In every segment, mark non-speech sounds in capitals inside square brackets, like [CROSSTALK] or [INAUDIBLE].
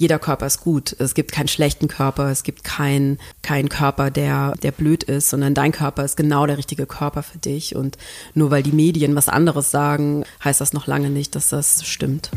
jeder Körper ist gut. Es gibt keinen schlechten Körper, es gibt keinen keinen Körper, der, der blöd ist, sondern dein Körper ist genau der richtige Körper für dich. Und nur weil die Medien was anderes sagen, heißt das noch lange nicht, dass das stimmt.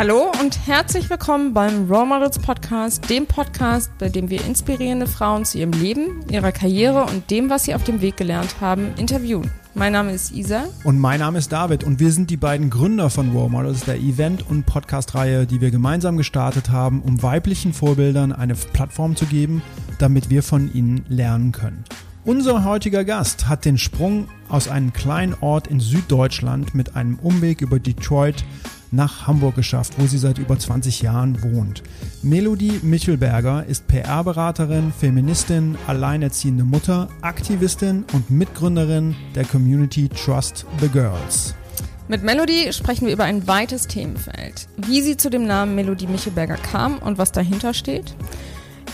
Hallo und herzlich willkommen beim Role Models Podcast, dem Podcast, bei dem wir inspirierende Frauen zu ihrem Leben, ihrer Karriere und dem, was sie auf dem Weg gelernt haben, interviewen. Mein Name ist Isa. Und mein Name ist David und wir sind die beiden Gründer von Role Models, der Event- und Podcast-Reihe, die wir gemeinsam gestartet haben, um weiblichen Vorbildern eine Plattform zu geben, damit wir von ihnen lernen können. Unser heutiger Gast hat den Sprung aus einem kleinen Ort in Süddeutschland mit einem Umweg über Detroit nach Hamburg geschafft, wo sie seit über 20 Jahren wohnt. Melodie Michelberger ist PR-Beraterin, Feministin, alleinerziehende Mutter, Aktivistin und Mitgründerin der Community Trust the Girls. Mit Melody sprechen wir über ein weites Themenfeld. Wie sie zu dem Namen Melodie Michelberger kam und was dahinter steht.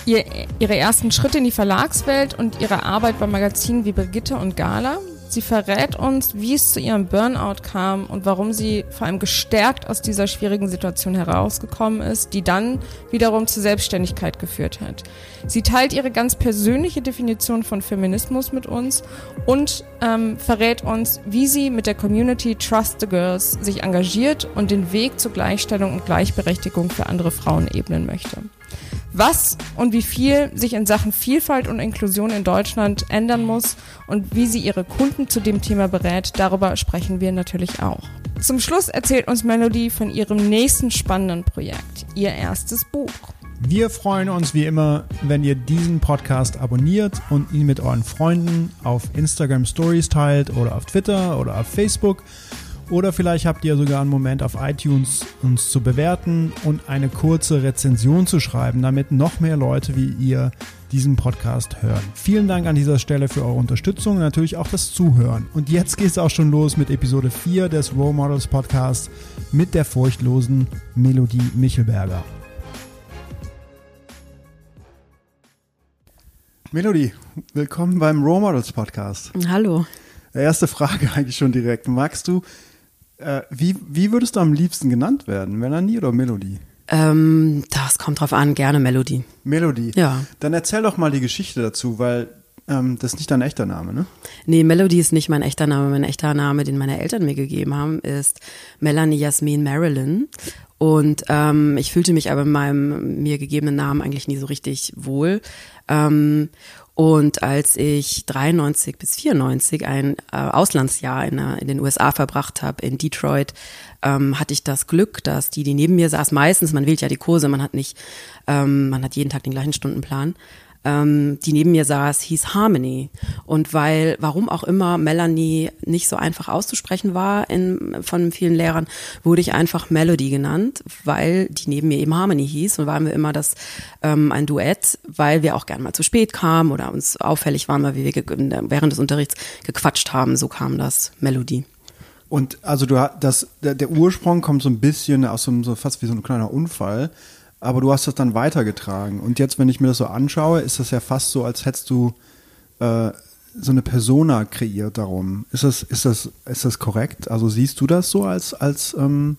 Ihr, ihre ersten Schritte in die Verlagswelt und ihre Arbeit bei Magazinen wie Brigitte und Gala, Sie verrät uns, wie es zu ihrem Burnout kam und warum sie vor allem gestärkt aus dieser schwierigen Situation herausgekommen ist, die dann wiederum zur Selbstständigkeit geführt hat. Sie teilt ihre ganz persönliche Definition von Feminismus mit uns und ähm, verrät uns, wie sie mit der Community Trust the Girls sich engagiert und den Weg zur Gleichstellung und Gleichberechtigung für andere Frauen ebnen möchte. Was und wie viel sich in Sachen Vielfalt und Inklusion in Deutschland ändern muss und wie sie ihre Kunden zu dem Thema berät, darüber sprechen wir natürlich auch. Zum Schluss erzählt uns Melody von ihrem nächsten spannenden Projekt, ihr erstes Buch. Wir freuen uns wie immer, wenn ihr diesen Podcast abonniert und ihn mit euren Freunden auf Instagram Stories teilt oder auf Twitter oder auf Facebook. Oder vielleicht habt ihr sogar einen Moment auf iTunes uns zu bewerten und eine kurze Rezension zu schreiben, damit noch mehr Leute wie ihr diesen Podcast hören. Vielen Dank an dieser Stelle für eure Unterstützung und natürlich auch das Zuhören. Und jetzt geht es auch schon los mit Episode 4 des Role Models Podcasts mit der furchtlosen Melodie Michelberger. Melodie, willkommen beim Role Models Podcast. Hallo. Erste Frage [LAUGHS] eigentlich schon direkt. Magst du äh, wie, wie würdest du am liebsten genannt werden? Melanie oder Melodie? Ähm, das kommt drauf an, gerne Melodie. Melodie? Ja. Dann erzähl doch mal die Geschichte dazu, weil ähm, das ist nicht dein echter Name, ne? Nee, Melody ist nicht mein echter Name. Mein echter Name, den meine Eltern mir gegeben haben, ist Melanie Jasmin Marilyn. Und ähm, ich fühlte mich aber in meinem mir gegebenen Namen eigentlich nie so richtig wohl. Ähm, und als ich 93 bis 94 ein äh, Auslandsjahr in, in, den USA verbracht habe, in Detroit, ähm, hatte ich das Glück, dass die, die neben mir saß, meistens, man wählt ja die Kurse, man hat nicht, ähm, man hat jeden Tag den gleichen Stundenplan, ähm, die neben mir saß, hieß Harmony. Und weil, warum auch immer Melanie nicht so einfach auszusprechen war in, von vielen Lehrern, wurde ich einfach Melody genannt, weil die neben mir eben Harmony hieß und waren wir immer das ähm, ein Duett, weil wir auch gern mal zu spät kamen oder uns auffällig waren, weil wir während des Unterrichts gequatscht haben. So kam das Melodie. Und also du das der, Ursprung kommt so ein bisschen aus so fast wie so ein kleiner Unfall aber du hast das dann weitergetragen. Und jetzt, wenn ich mir das so anschaue, ist das ja fast so, als hättest du äh, so eine Persona kreiert darum. Ist das, ist das, ist das korrekt? Also siehst du das so als, als, ähm,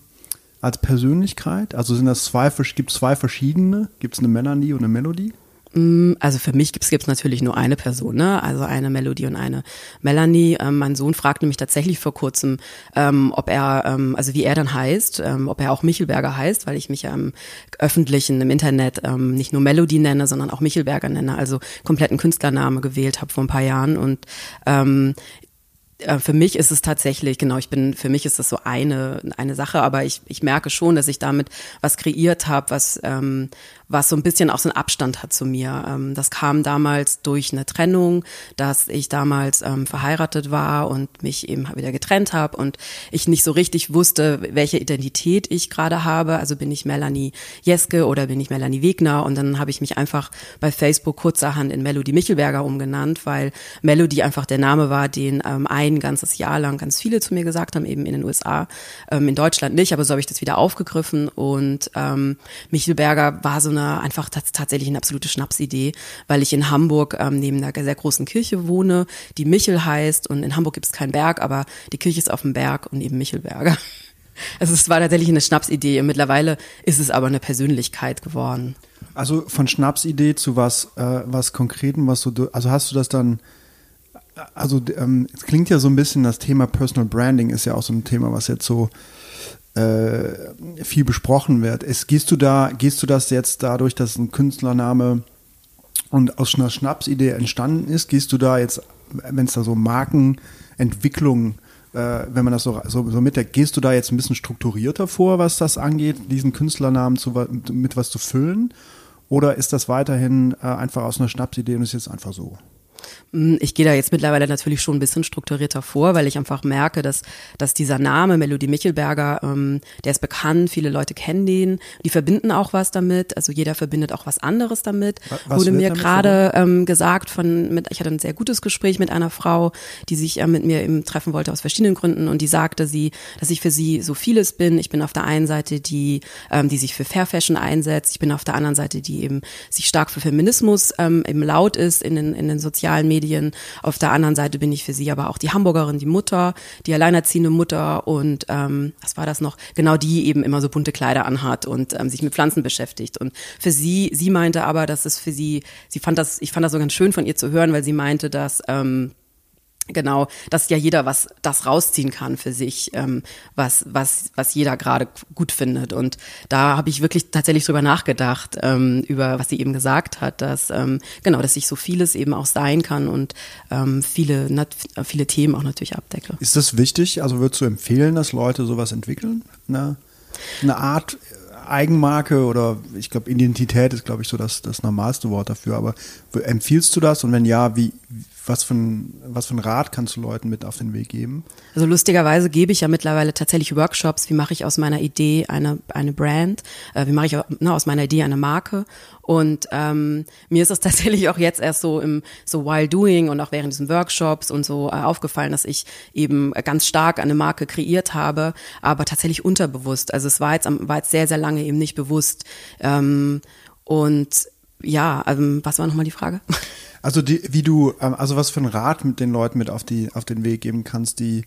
als Persönlichkeit? Also sind das zwei, gibt es zwei verschiedene? Gibt es eine Melanie und eine Melodie? Mm, also für mich gibt es natürlich nur eine Person, ne? also eine Melodie und eine Melanie. Ähm, mein Sohn fragte mich tatsächlich vor kurzem, ähm, ob er, ähm, also wie er dann heißt, ähm, ob er auch Michelberger heißt, weil ich mich ja im öffentlichen, im Internet ähm, nicht nur Melodie nenne, sondern auch Michelberger nenne, also kompletten Künstlername gewählt habe vor ein paar Jahren. Und ähm, äh, für mich ist es tatsächlich, genau, ich bin, für mich ist das so eine, eine Sache, aber ich, ich merke schon, dass ich damit was kreiert habe, was, ähm, was so ein bisschen auch so einen Abstand hat zu mir. Ähm, das kam damals durch eine Trennung, dass ich damals ähm, verheiratet war und mich eben wieder getrennt habe und ich nicht so richtig wusste, welche Identität ich gerade habe. Also bin ich Melanie Jeske oder bin ich Melanie Wegner und dann habe ich mich einfach bei Facebook kurzerhand in Melody Michelberger umgenannt, weil Melody einfach der Name war, den ähm, ein ganzes Jahr lang ganz viele zu mir gesagt haben, eben in den USA, ähm, in Deutschland nicht, aber so habe ich das wieder aufgegriffen und ähm, Michelberger war so eine eine einfach tatsächlich eine absolute Schnapsidee, weil ich in Hamburg ähm, neben einer sehr großen Kirche wohne, die Michel heißt und in Hamburg gibt es keinen Berg, aber die Kirche ist auf dem Berg und eben Michelberger. [LAUGHS] Also es war tatsächlich eine Schnapsidee mittlerweile ist es aber eine Persönlichkeit geworden. Also von Schnapsidee zu was, äh, was Konkreten, was du, also hast du das dann, also ähm, es klingt ja so ein bisschen, das Thema Personal Branding ist ja auch so ein Thema, was jetzt so äh, viel besprochen wird. Es, gehst du da, gehst du das jetzt dadurch, dass ein Künstlername und aus einer Schnapsidee entstanden ist, gehst du da jetzt, wenn es da so Markenentwicklung äh, wenn man das so, so, so mitdenkt, gehst du da jetzt ein bisschen strukturierter vor, was das angeht, diesen Künstlernamen zu, mit was zu füllen? Oder ist das weiterhin äh, einfach aus einer Schnapsidee und ist jetzt einfach so? Mm, ich gehe da jetzt mittlerweile natürlich schon ein bisschen strukturierter vor, weil ich einfach merke, dass, dass dieser Name Melodie Michelberger, ähm, der ist bekannt, viele Leute kennen den, die verbinden auch was damit, also jeder verbindet auch was anderes damit. Was Wurde mir gerade ähm, gesagt von, mit, ich hatte ein sehr gutes Gespräch mit einer Frau, die sich äh, mit mir eben treffen wollte aus verschiedenen Gründen und die sagte sie, dass ich für sie so vieles bin. Ich bin auf der einen Seite die, ähm, die sich für Fair Fashion einsetzt, ich bin auf der anderen Seite die eben sich stark für Feminismus ähm, eben laut ist in den, in den sozialen Medien Medien. Auf der anderen Seite bin ich für sie aber auch die Hamburgerin, die Mutter, die alleinerziehende Mutter und ähm, was war das noch? Genau die eben immer so bunte Kleider anhat und ähm, sich mit Pflanzen beschäftigt. Und für sie, sie meinte aber, dass es für sie, sie fand das, ich fand das so ganz schön von ihr zu hören, weil sie meinte, dass ähm, Genau, dass ja jeder was das rausziehen kann für sich, ähm, was was was jeder gerade gut findet. Und da habe ich wirklich tatsächlich drüber nachgedacht ähm, über was sie eben gesagt hat, dass ähm, genau, dass ich so vieles eben auch sein kann und ähm, viele nat viele Themen auch natürlich abdecke. Ist das wichtig? Also würdest du empfehlen, dass Leute sowas entwickeln? Eine, eine Art Eigenmarke oder ich glaube Identität ist glaube ich so das das normalste Wort dafür. Aber empfiehlst du das und wenn ja, wie was für, ein, was für ein Rat kannst du Leuten mit auf den Weg geben? Also lustigerweise gebe ich ja mittlerweile tatsächlich Workshops, wie mache ich aus meiner Idee eine, eine Brand, äh, wie mache ich ne, aus meiner Idee eine Marke. Und ähm, mir ist es [LAUGHS] tatsächlich auch jetzt erst so im so while doing und auch während diesen Workshops und so äh, aufgefallen, dass ich eben ganz stark eine Marke kreiert habe, aber tatsächlich unterbewusst. Also es war jetzt, war jetzt sehr, sehr lange eben nicht bewusst. Ähm, und ja, ähm, was war nochmal die Frage? [LAUGHS] Also die, wie du, ähm, also was für einen Rat mit den Leuten mit auf die auf den Weg geben kannst, die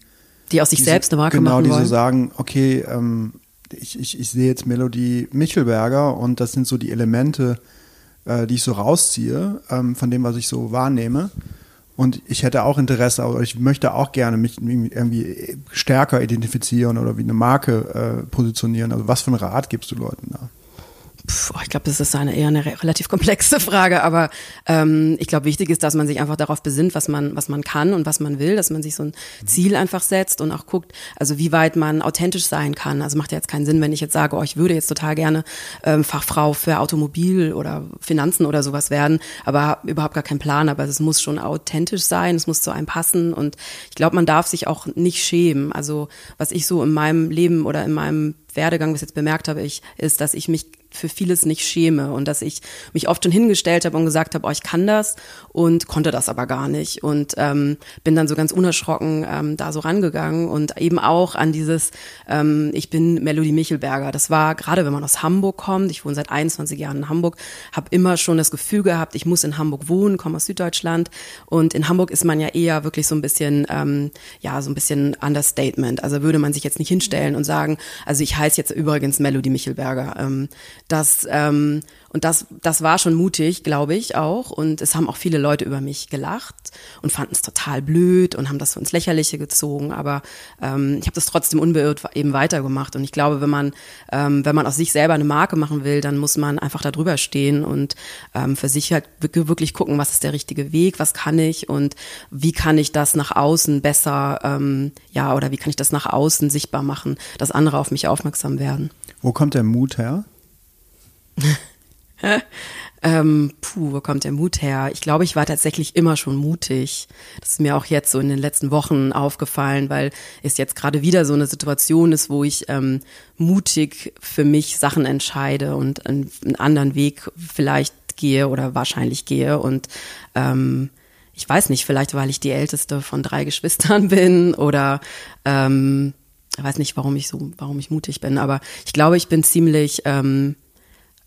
die aus sich die selbst eine Marke genau, machen wollen. Genau, die so sagen, okay, ähm, ich, ich, ich sehe jetzt Melodie Michelberger und das sind so die Elemente, äh, die ich so rausziehe ähm, von dem, was ich so wahrnehme. Und ich hätte auch Interesse, aber ich möchte auch gerne mich irgendwie stärker identifizieren oder wie eine Marke äh, positionieren. Also was für einen Rat gibst du Leuten da? Puh, ich glaube, das ist eine eher eine relativ komplexe [LAUGHS] Frage, aber ähm, ich glaube, wichtig ist, dass man sich einfach darauf besinnt, was man, was man kann und was man will, dass man sich so ein Ziel einfach setzt und auch guckt, also wie weit man authentisch sein kann. Also macht ja jetzt keinen Sinn, wenn ich jetzt sage, oh, ich würde jetzt total gerne ähm, Fachfrau für Automobil oder Finanzen oder sowas werden, aber überhaupt gar keinen Plan. Aber es muss schon authentisch sein, es muss zu einem passen und ich glaube, man darf sich auch nicht schämen. Also was ich so in meinem Leben oder in meinem Werdegang bis jetzt bemerkt habe, ich, ist, dass ich mich für vieles nicht schäme und dass ich mich oft schon hingestellt habe und gesagt habe, oh, ich kann das und konnte das aber gar nicht und ähm, bin dann so ganz unerschrocken ähm, da so rangegangen und eben auch an dieses, ähm, ich bin Melodie Michelberger. Das war gerade, wenn man aus Hamburg kommt, ich wohne seit 21 Jahren in Hamburg, habe immer schon das Gefühl gehabt, ich muss in Hamburg wohnen, komme aus Süddeutschland und in Hamburg ist man ja eher wirklich so ein bisschen, ähm, ja, so ein bisschen Understatement. Also würde man sich jetzt nicht hinstellen und sagen, also ich heiße jetzt übrigens Melody Michelberger. Ähm, das ähm, und das, das war schon mutig, glaube ich auch. Und es haben auch viele Leute über mich gelacht und fanden es total blöd und haben das so ins Lächerliche gezogen. Aber ähm, ich habe das trotzdem unbeirrt eben weitergemacht. Und ich glaube, wenn man, ähm, wenn man aus sich selber eine Marke machen will, dann muss man einfach da drüber stehen und ähm, für sich halt wirklich gucken, was ist der richtige Weg, was kann ich und wie kann ich das nach außen besser, ähm, ja, oder wie kann ich das nach außen sichtbar machen, dass andere auf mich aufmerksam werden. Wo kommt der Mut her? [LAUGHS] ähm, puh, wo kommt der Mut her? Ich glaube, ich war tatsächlich immer schon mutig. Das ist mir auch jetzt so in den letzten Wochen aufgefallen, weil es jetzt gerade wieder so eine Situation ist, wo ich ähm, mutig für mich Sachen entscheide und einen, einen anderen Weg vielleicht gehe oder wahrscheinlich gehe und ähm, ich weiß nicht, vielleicht weil ich die älteste von drei Geschwistern [LAUGHS] bin oder ähm, ich weiß nicht, warum ich so, warum ich mutig bin, aber ich glaube, ich bin ziemlich ähm,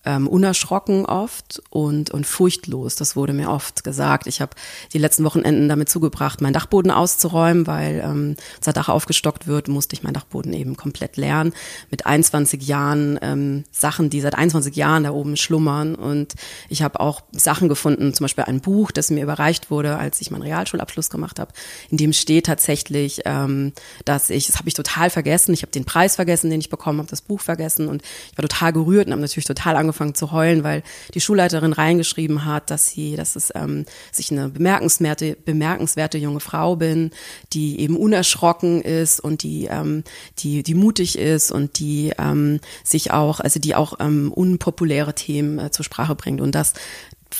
ähm, unerschrocken oft und, und furchtlos. Das wurde mir oft gesagt. Ich habe die letzten Wochenenden damit zugebracht, meinen Dachboden auszuräumen, weil ähm, der Dach aufgestockt wird, musste ich meinen Dachboden eben komplett lernen. Mit 21 Jahren ähm, Sachen, die seit 21 Jahren da oben schlummern. Und ich habe auch Sachen gefunden, zum Beispiel ein Buch, das mir überreicht wurde, als ich meinen Realschulabschluss gemacht habe, in dem steht tatsächlich, ähm, dass ich, das habe ich total vergessen, ich habe den Preis vergessen, den ich bekommen habe, das Buch vergessen und ich war total gerührt und habe natürlich total angefangen, angefangen zu heulen, weil die Schulleiterin reingeschrieben hat, dass sie, dass es ähm, sich eine bemerkenswerte, bemerkenswerte junge Frau bin, die eben unerschrocken ist und die, ähm, die, die mutig ist und die ähm, sich auch, also die auch ähm, unpopuläre Themen äh, zur Sprache bringt. Und das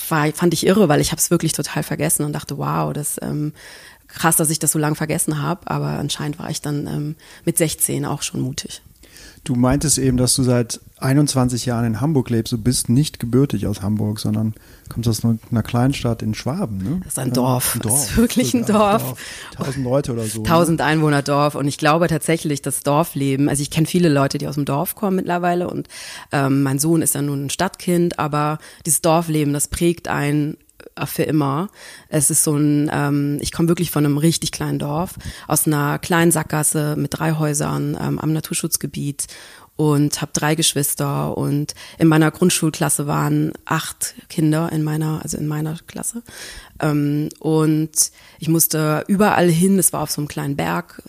war, fand ich irre, weil ich habe es wirklich total vergessen und dachte, wow, das ähm, krass, dass ich das so lange vergessen habe. Aber anscheinend war ich dann ähm, mit 16 auch schon mutig. Du meintest eben, dass du seit 21 Jahren in Hamburg lebst. Du bist nicht gebürtig aus Hamburg, sondern kommst aus einer Kleinstadt in Schwaben. Ne? Das ist ein Dorf. Ein Dorf. Das ist wirklich ein Dorf. Dorf. Tausend Leute oder so. Ne? Tausend ne? Einwohner Dorf. Und ich glaube tatsächlich, das Dorfleben, also ich kenne viele Leute, die aus dem Dorf kommen mittlerweile und ähm, mein Sohn ist ja nun ein Stadtkind, aber dieses Dorfleben, das prägt einen für immer. Es ist so ein, ähm, ich komme wirklich von einem richtig kleinen Dorf, aus einer kleinen Sackgasse mit drei Häusern ähm, am Naturschutzgebiet und habe drei Geschwister und in meiner Grundschulklasse waren acht Kinder in meiner, also in meiner Klasse. Ähm, und ich musste überall hin, es war auf so einem kleinen Berg,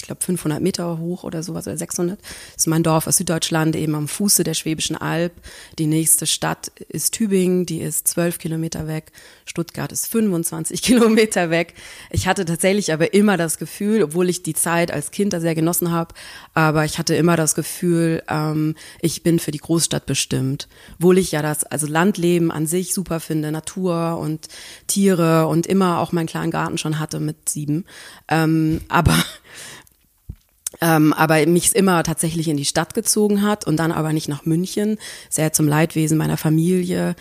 ich glaube 500 Meter hoch oder sowas oder 600. Das ist mein Dorf aus Süddeutschland, eben am Fuße der Schwäbischen Alb. Die nächste Stadt ist Tübingen, die ist 12 Kilometer weg. Stuttgart ist 25 [LAUGHS] Kilometer weg. Ich hatte tatsächlich aber immer das Gefühl, obwohl ich die Zeit als Kind da sehr genossen habe, aber ich hatte immer das Gefühl, ähm, ich bin für die Großstadt bestimmt. Obwohl ich ja das, also Landleben an sich super finde, Natur und Tiere und immer auch meinen kleinen Garten schon hatte mit sieben. Ähm, [LAUGHS] aber ähm, aber mich immer tatsächlich in die Stadt gezogen hat und dann aber nicht nach München, sehr zum Leidwesen meiner Familie,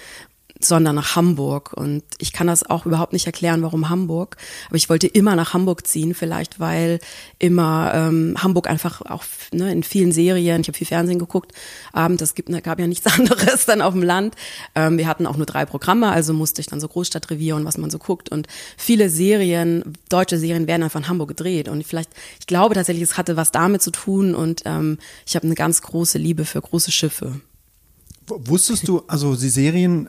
sondern nach Hamburg. Und ich kann das auch überhaupt nicht erklären, warum Hamburg. Aber ich wollte immer nach Hamburg ziehen, vielleicht weil immer ähm, Hamburg einfach auch ne, in vielen Serien, ich habe viel Fernsehen geguckt, abends, es gibt, ne, gab ja nichts [LAUGHS] anderes dann auf dem Land. Ähm, wir hatten auch nur drei Programme, also musste ich dann so Großstadtrevier und was man so guckt. Und viele Serien, deutsche Serien werden einfach in Hamburg gedreht. Und vielleicht, ich glaube tatsächlich, es hatte was damit zu tun und ähm, ich habe eine ganz große Liebe für große Schiffe. Wusstest du, also die Serien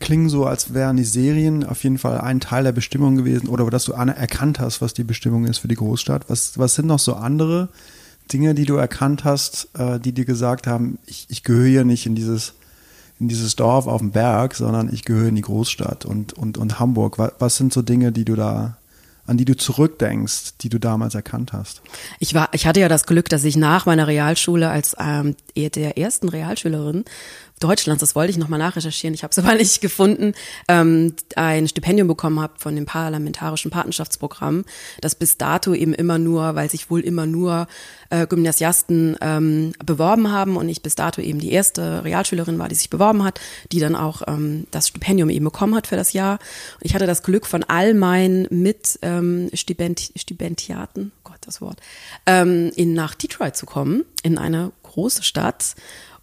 klingen so, als wären die Serien auf jeden Fall ein Teil der Bestimmung gewesen oder dass du erkannt hast, was die Bestimmung ist für die Großstadt. Was, was sind noch so andere Dinge, die du erkannt hast, äh, die dir gesagt haben, ich, ich gehöre hier nicht in dieses, in dieses Dorf auf dem Berg, sondern ich gehöre in die Großstadt und, und, und Hamburg. Was, was sind so Dinge, die du da an die du zurückdenkst, die du damals erkannt hast? Ich war, ich hatte ja das Glück, dass ich nach meiner Realschule als ähm, der ersten Realschülerin Deutschlands, das wollte ich nochmal nachrecherchieren, ich habe es [LAUGHS] aber nicht gefunden, ähm, ein Stipendium bekommen habe von dem parlamentarischen Patenschaftsprogramm, das bis dato eben immer nur, weil sich wohl immer nur äh, Gymnasiasten ähm, beworben haben und ich bis dato eben die erste Realschülerin war, die sich beworben hat, die dann auch ähm, das Stipendium eben bekommen hat für das Jahr. Und ich hatte das Glück von all meinen mit ähm, Stipendiaten, Gott das Wort, ähm, in nach Detroit zu kommen, in eine große Stadt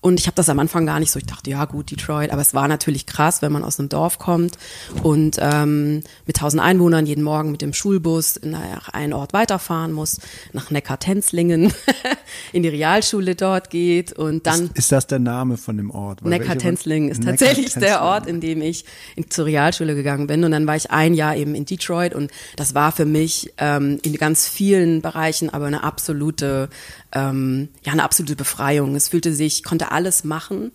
und ich habe das am Anfang gar nicht so. Ich dachte, ja gut, Detroit. Aber es war natürlich krass, wenn man aus einem Dorf kommt und ähm, mit tausend Einwohnern jeden Morgen mit dem Schulbus nach einen Ort weiterfahren muss, nach Neckar-Tenzlingen, [LAUGHS] in die Realschule dort geht und dann. Ist, ist das der Name von dem Ort? Neckar-Tenzlingen ist tatsächlich der Ort, in dem ich in, zur Realschule gegangen bin. Und dann war ich ein Jahr eben in Detroit und das war für mich ähm, in ganz vielen Bereichen aber eine absolute ähm, ja eine absolute Befreiung. Es fühlte sich, konnte alles machen,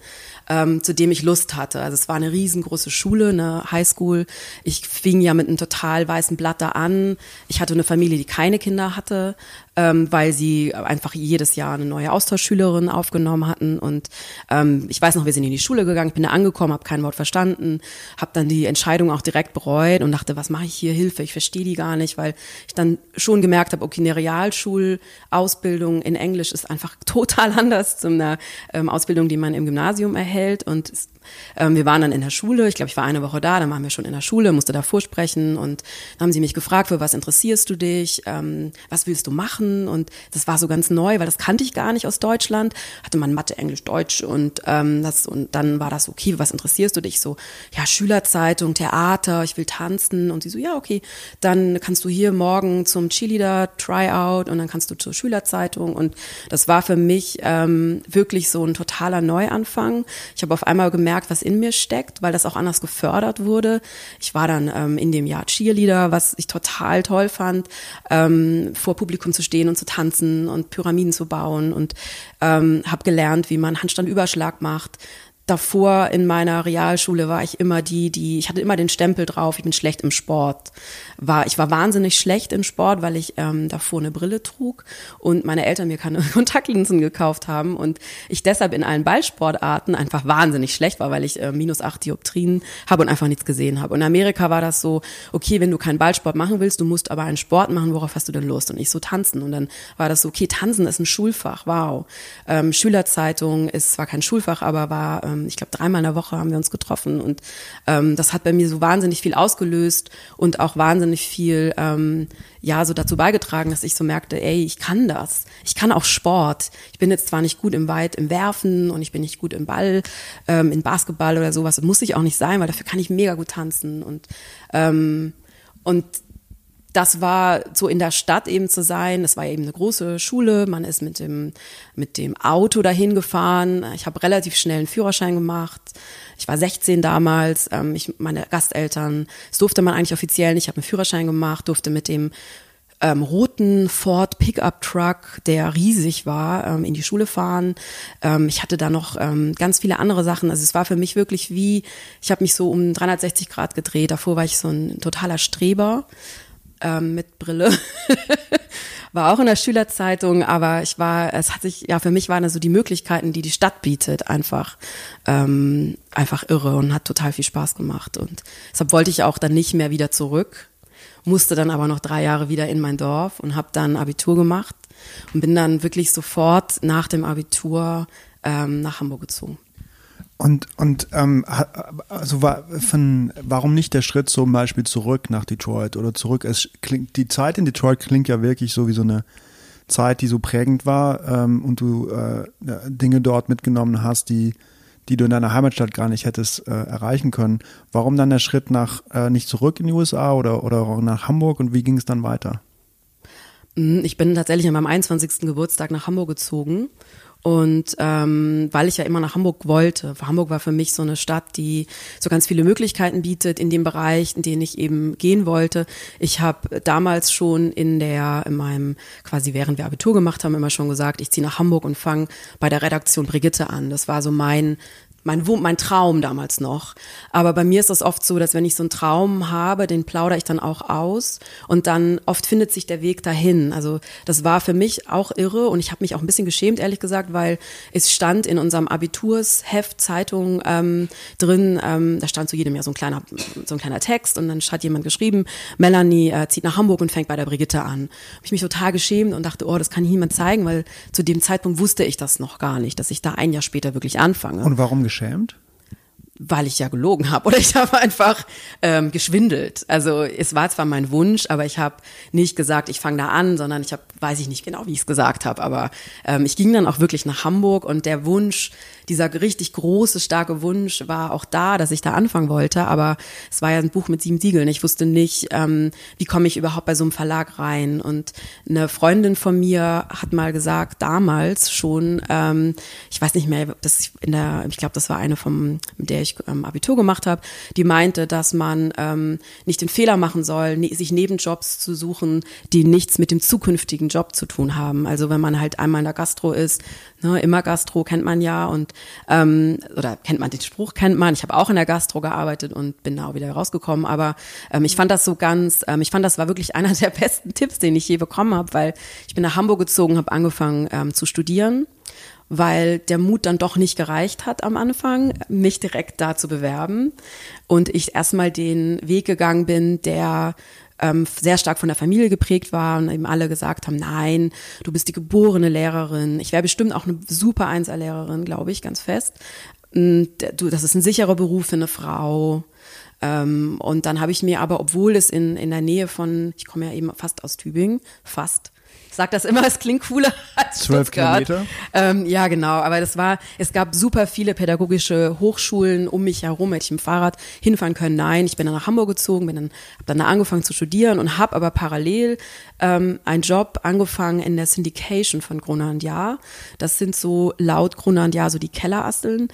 ähm, zu dem ich Lust hatte. Also es war eine riesengroße Schule, eine Highschool. Ich fing ja mit einem total weißen Blatt da an. Ich hatte eine Familie, die keine Kinder hatte ähm, weil sie einfach jedes Jahr eine neue Austauschschülerin aufgenommen hatten. Und ähm, ich weiß noch, wir sind in die Schule gegangen, ich bin da angekommen, habe kein Wort verstanden, habe dann die Entscheidung auch direkt bereut und dachte, was mache ich hier, Hilfe, ich verstehe die gar nicht, weil ich dann schon gemerkt habe, okay, eine Realschulausbildung in Englisch ist einfach [LAUGHS] total anders zu einer ähm, Ausbildung, die man im Gymnasium erhält. Und es ähm, wir waren dann in der Schule, ich glaube, ich war eine Woche da, dann waren wir schon in der Schule, musste da vorsprechen und dann haben sie mich gefragt, für was interessierst du dich, ähm, was willst du machen? Und das war so ganz neu, weil das kannte ich gar nicht aus Deutschland, hatte man Mathe, Englisch, Deutsch und ähm, das und dann war das okay, was interessierst du dich? So, ja Schülerzeitung, Theater, ich will tanzen. Und sie so, ja okay, dann kannst du hier morgen zum Cheerleader Tryout und dann kannst du zur Schülerzeitung. Und das war für mich ähm, wirklich so ein totaler Neuanfang. Ich habe auf einmal gemerkt, was in mir steckt, weil das auch anders gefördert wurde. Ich war dann ähm, in dem Jahr Cheerleader, was ich total toll fand, ähm, vor Publikum zu stehen und zu tanzen und Pyramiden zu bauen und ähm, habe gelernt, wie man Handstandüberschlag macht, davor in meiner Realschule war ich immer die, die, ich hatte immer den Stempel drauf, ich bin schlecht im Sport. War, ich war wahnsinnig schlecht im Sport, weil ich ähm, davor eine Brille trug und meine Eltern mir keine [LAUGHS] Kontaktlinsen gekauft haben und ich deshalb in allen Ballsportarten einfach wahnsinnig schlecht war, weil ich äh, minus acht Dioptrien habe und einfach nichts gesehen habe. Und in Amerika war das so, okay, wenn du keinen Ballsport machen willst, du musst aber einen Sport machen, worauf hast du denn Lust? Und ich so tanzen. Und dann war das so, okay, tanzen ist ein Schulfach, wow. Ähm, Schülerzeitung ist zwar kein Schulfach, aber war ähm, ähm, ich glaube, dreimal in der Woche haben wir uns getroffen. Und ähm, das hat bei mir so wahnsinnig viel ausgelöst und auch wahnsinnig viel, ähm, ja, so dazu beigetragen, dass ich so merkte, ey, ich kann das. Ich kann auch Sport. Ich bin jetzt zwar nicht gut im Weit, im Werfen und ich bin nicht gut im Ball, ähm, in Basketball oder sowas. Das muss ich auch nicht sein, weil dafür kann ich mega gut tanzen. Und, ähm, und das war so in der Stadt eben zu sein. Das war eben eine große Schule. Man ist mit dem, mit dem Auto dahin gefahren. Ich habe relativ schnell einen Führerschein gemacht. Ich war 16 damals. Ähm, ich, meine Gasteltern, das durfte man eigentlich offiziell nicht. Ich habe einen Führerschein gemacht, durfte mit dem ähm, roten Ford Pickup Truck, der riesig war, ähm, in die Schule fahren. Ähm, ich hatte da noch ähm, ganz viele andere Sachen. Also es war für mich wirklich wie, ich habe mich so um 360 Grad gedreht. Davor war ich so ein totaler Streber ähm, mit Brille. [LAUGHS] war auch in der Schülerzeitung, aber ich war, es hat sich, ja, für mich waren also die Möglichkeiten, die die Stadt bietet, einfach, ähm, einfach irre und hat total viel Spaß gemacht. Und deshalb wollte ich auch dann nicht mehr wieder zurück, musste dann aber noch drei Jahre wieder in mein Dorf und habe dann Abitur gemacht und bin dann wirklich sofort nach dem Abitur ähm, nach Hamburg gezogen. Und, und ähm, also war von, warum nicht der Schritt zum Beispiel zurück nach Detroit oder zurück? Es klingt, die Zeit in Detroit klingt ja wirklich so wie so eine Zeit, die so prägend war ähm, und du äh, Dinge dort mitgenommen hast, die, die du in deiner Heimatstadt gar nicht hättest äh, erreichen können. Warum dann der Schritt nach äh, nicht zurück in die USA oder, oder nach Hamburg und wie ging es dann weiter? Hm, ich bin tatsächlich an meinem 21. Geburtstag nach Hamburg gezogen und ähm, weil ich ja immer nach Hamburg wollte, Hamburg war für mich so eine Stadt, die so ganz viele Möglichkeiten bietet in dem Bereich, in den ich eben gehen wollte. Ich habe damals schon in der, in meinem, quasi während wir Abitur gemacht haben, immer schon gesagt, ich ziehe nach Hamburg und fange bei der Redaktion Brigitte an. Das war so mein mein, mein Traum damals noch. Aber bei mir ist es oft so, dass wenn ich so einen Traum habe, den plaudere ich dann auch aus und dann oft findet sich der Weg dahin. Also das war für mich auch irre und ich habe mich auch ein bisschen geschämt, ehrlich gesagt, weil es stand in unserem Abitursheft Zeitung ähm, drin, ähm, da stand zu jedem Jahr so ein kleiner, so ein kleiner Text und dann hat jemand geschrieben, Melanie äh, zieht nach Hamburg und fängt bei der Brigitte an. Habe ich mich total geschämt und dachte, oh, das kann niemand zeigen, weil zu dem Zeitpunkt wusste ich das noch gar nicht, dass ich da ein Jahr später wirklich anfange. Und warum geschämt? Weil ich ja gelogen habe oder ich [LAUGHS] habe einfach ähm, geschwindelt. Also es war zwar mein Wunsch, aber ich habe nicht gesagt, ich fange da an, sondern ich habe, weiß ich nicht genau, wie ich es gesagt habe, aber ähm, ich ging dann auch wirklich nach Hamburg und der Wunsch, dieser richtig große, starke Wunsch war auch da, dass ich da anfangen wollte, aber es war ja ein Buch mit sieben Siegeln. Ich wusste nicht, ähm, wie komme ich überhaupt bei so einem Verlag rein. Und eine Freundin von mir hat mal gesagt, damals schon, ähm, ich weiß nicht mehr, das in der, ich glaube, das war eine vom, mit der ich ähm, Abitur gemacht habe, die meinte, dass man ähm, nicht den Fehler machen soll, ne, sich Nebenjobs zu suchen, die nichts mit dem zukünftigen Job zu tun haben. Also wenn man halt einmal in der Gastro ist, ne, immer Gastro kennt man ja und ähm, oder kennt man den Spruch, kennt man. Ich habe auch in der Gastro gearbeitet und bin da auch wieder rausgekommen. Aber ähm, ich fand das so ganz, ähm, ich fand das war wirklich [LAUGHS] einer der besten Tipps, den ich je bekommen habe, weil ich bin nach Hamburg gezogen, habe angefangen ähm, zu studieren weil der Mut dann doch nicht gereicht hat am Anfang, mich direkt da zu bewerben. Und ich erstmal den Weg gegangen bin, der ähm, sehr stark von der Familie geprägt war und eben alle gesagt haben, nein, du bist die geborene Lehrerin. Ich wäre bestimmt auch eine super Einserlehrerin, glaube ich, ganz fest. du, das ist ein sicherer Beruf für eine Frau. Ähm, und dann habe ich mir aber, obwohl es in, in der Nähe von, ich komme ja eben fast aus Tübingen, fast, ich sag das immer, [LAUGHS] es klingt cooler als Zwölf Stuttgart. Kilometer? Ähm, ja, genau. Aber das war, es gab super viele pädagogische Hochschulen um mich herum. Hätte ich mit dem Fahrrad hinfahren können? Nein. Ich bin dann nach Hamburg gezogen, bin dann, habe dann da angefangen zu studieren und habe aber parallel ähm, einen Job angefangen in der Syndication von Gruner und Jahr. Das sind so laut Gruner und Jahr so die Kellerasteln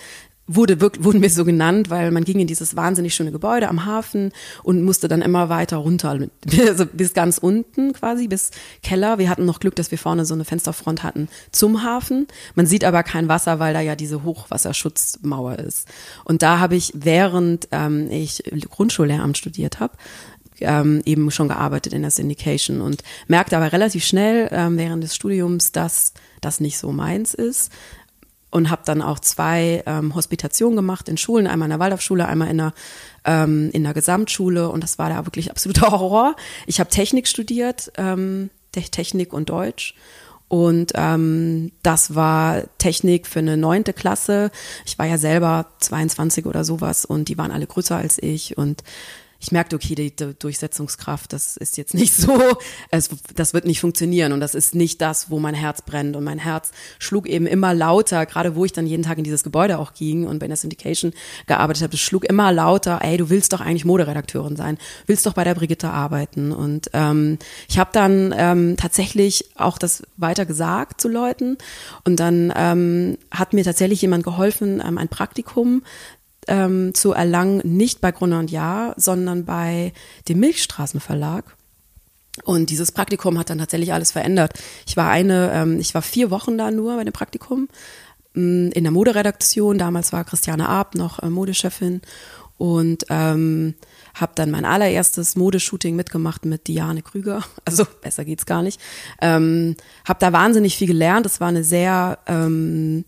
wurde wurden wir so genannt, weil man ging in dieses wahnsinnig schöne Gebäude am Hafen und musste dann immer weiter runter, [LAUGHS] also bis ganz unten quasi, bis Keller. Wir hatten noch Glück, dass wir vorne so eine Fensterfront hatten zum Hafen. Man sieht aber kein Wasser, weil da ja diese Hochwasserschutzmauer ist. Und da habe ich, während ähm, ich Grundschullehramt studiert habe, ähm, eben schon gearbeitet in der Syndication und merkte aber relativ schnell ähm, während des Studiums, dass das nicht so meins ist und habe dann auch zwei ähm, Hospitationen gemacht in Schulen, einmal in der Waldorfschule, einmal in der ähm, in der Gesamtschule und das war da wirklich absoluter [LAUGHS] Horror. Ich habe Technik studiert, ähm, Technik und Deutsch und ähm, das war Technik für eine neunte Klasse. Ich war ja selber 22 oder sowas und die waren alle größer als ich und ich merkte, okay, die, die Durchsetzungskraft, das ist jetzt nicht [LAUGHS] so, es, das wird nicht funktionieren und das ist nicht das, wo mein Herz brennt. Und mein Herz schlug eben immer lauter, gerade wo ich dann jeden Tag in dieses Gebäude auch ging und bei der Syndication gearbeitet habe, es schlug immer lauter, ey, du willst doch eigentlich Moderedakteurin sein, willst doch bei der Brigitte arbeiten. Und ähm, ich habe dann ähm, tatsächlich auch das weiter gesagt zu Leuten und dann ähm, hat mir tatsächlich jemand geholfen, ähm, ein Praktikum ähm, zu erlangen, nicht bei Gruner und Jahr, sondern bei dem Milchstraßenverlag. Und dieses Praktikum hat dann tatsächlich alles verändert. Ich war eine, ähm, ich war vier Wochen da nur bei dem Praktikum ähm, in der Moderedaktion. Damals war Christiane Arp noch äh, Modechefin und ähm, habe dann mein allererstes Modeshooting mitgemacht mit Diane Krüger. [LAUGHS] Also besser geht's gar nicht. Ähm, habe da wahnsinnig viel gelernt. Es war eine sehr ähm,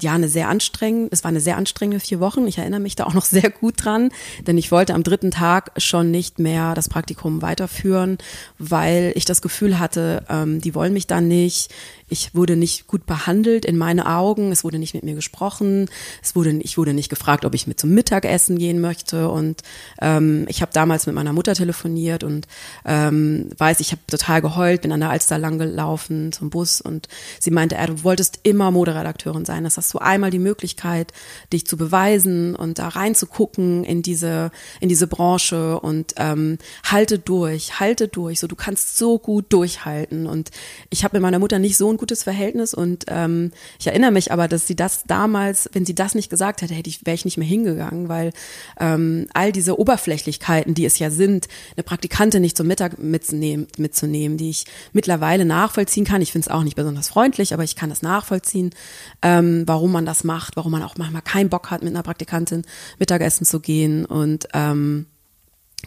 ja, eine sehr anstrengend, es war eine sehr anstrengende vier Wochen. Ich erinnere mich da auch noch [LAUGHS] sehr gut dran, denn ich wollte am dritten Tag schon nicht mehr das Praktikum weiterführen, weil ich das Gefühl hatte, ähm, die wollen mich da nicht. Ich wurde nicht gut behandelt in meine Augen. Es wurde nicht mit mir gesprochen. Es wurde, ich wurde nicht gefragt, ob ich mit zum Mittagessen gehen möchte. Und ähm, ich habe damals mit meiner Mutter telefoniert und ähm, weiß, ich habe total geheult, bin an der Alster lang gelaufen zum Bus und sie meinte, er, du wolltest immer Moderedakteurin sein. Das hast du einmal die Möglichkeit, dich zu beweisen und da reinzugucken in diese in diese Branche und ähm, halte durch, halte durch. So, du kannst so gut durchhalten. Und ich habe mit meiner Mutter nicht so ein gutes Verhältnis und ähm, ich erinnere mich aber, dass sie das damals, wenn sie das nicht gesagt hätte, hätte ich, wäre ich nicht mehr hingegangen, weil ähm, all diese Oberflächlichkeiten, die es ja sind, eine Praktikantin nicht zum Mittag mitzunehmen, mitzunehmen die ich mittlerweile nachvollziehen kann. Ich finde es auch nicht besonders freundlich, aber ich kann das nachvollziehen, ähm, warum man das macht, warum man auch manchmal keinen Bock hat, mit einer Praktikantin Mittagessen zu gehen und ähm,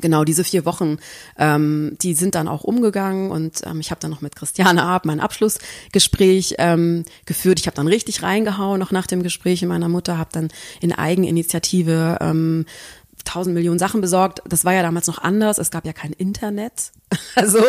genau diese vier Wochen, ähm, die sind dann auch umgegangen und ähm, ich habe dann noch mit Christiane Ab mein Abschlussgespräch ähm, geführt. Ich habe dann richtig reingehauen, noch nach dem Gespräch mit meiner Mutter, habe dann in Eigeninitiative ähm, tausend Millionen Sachen besorgt. Das war ja damals noch anders. Es gab ja kein Internet. [LAUGHS] Also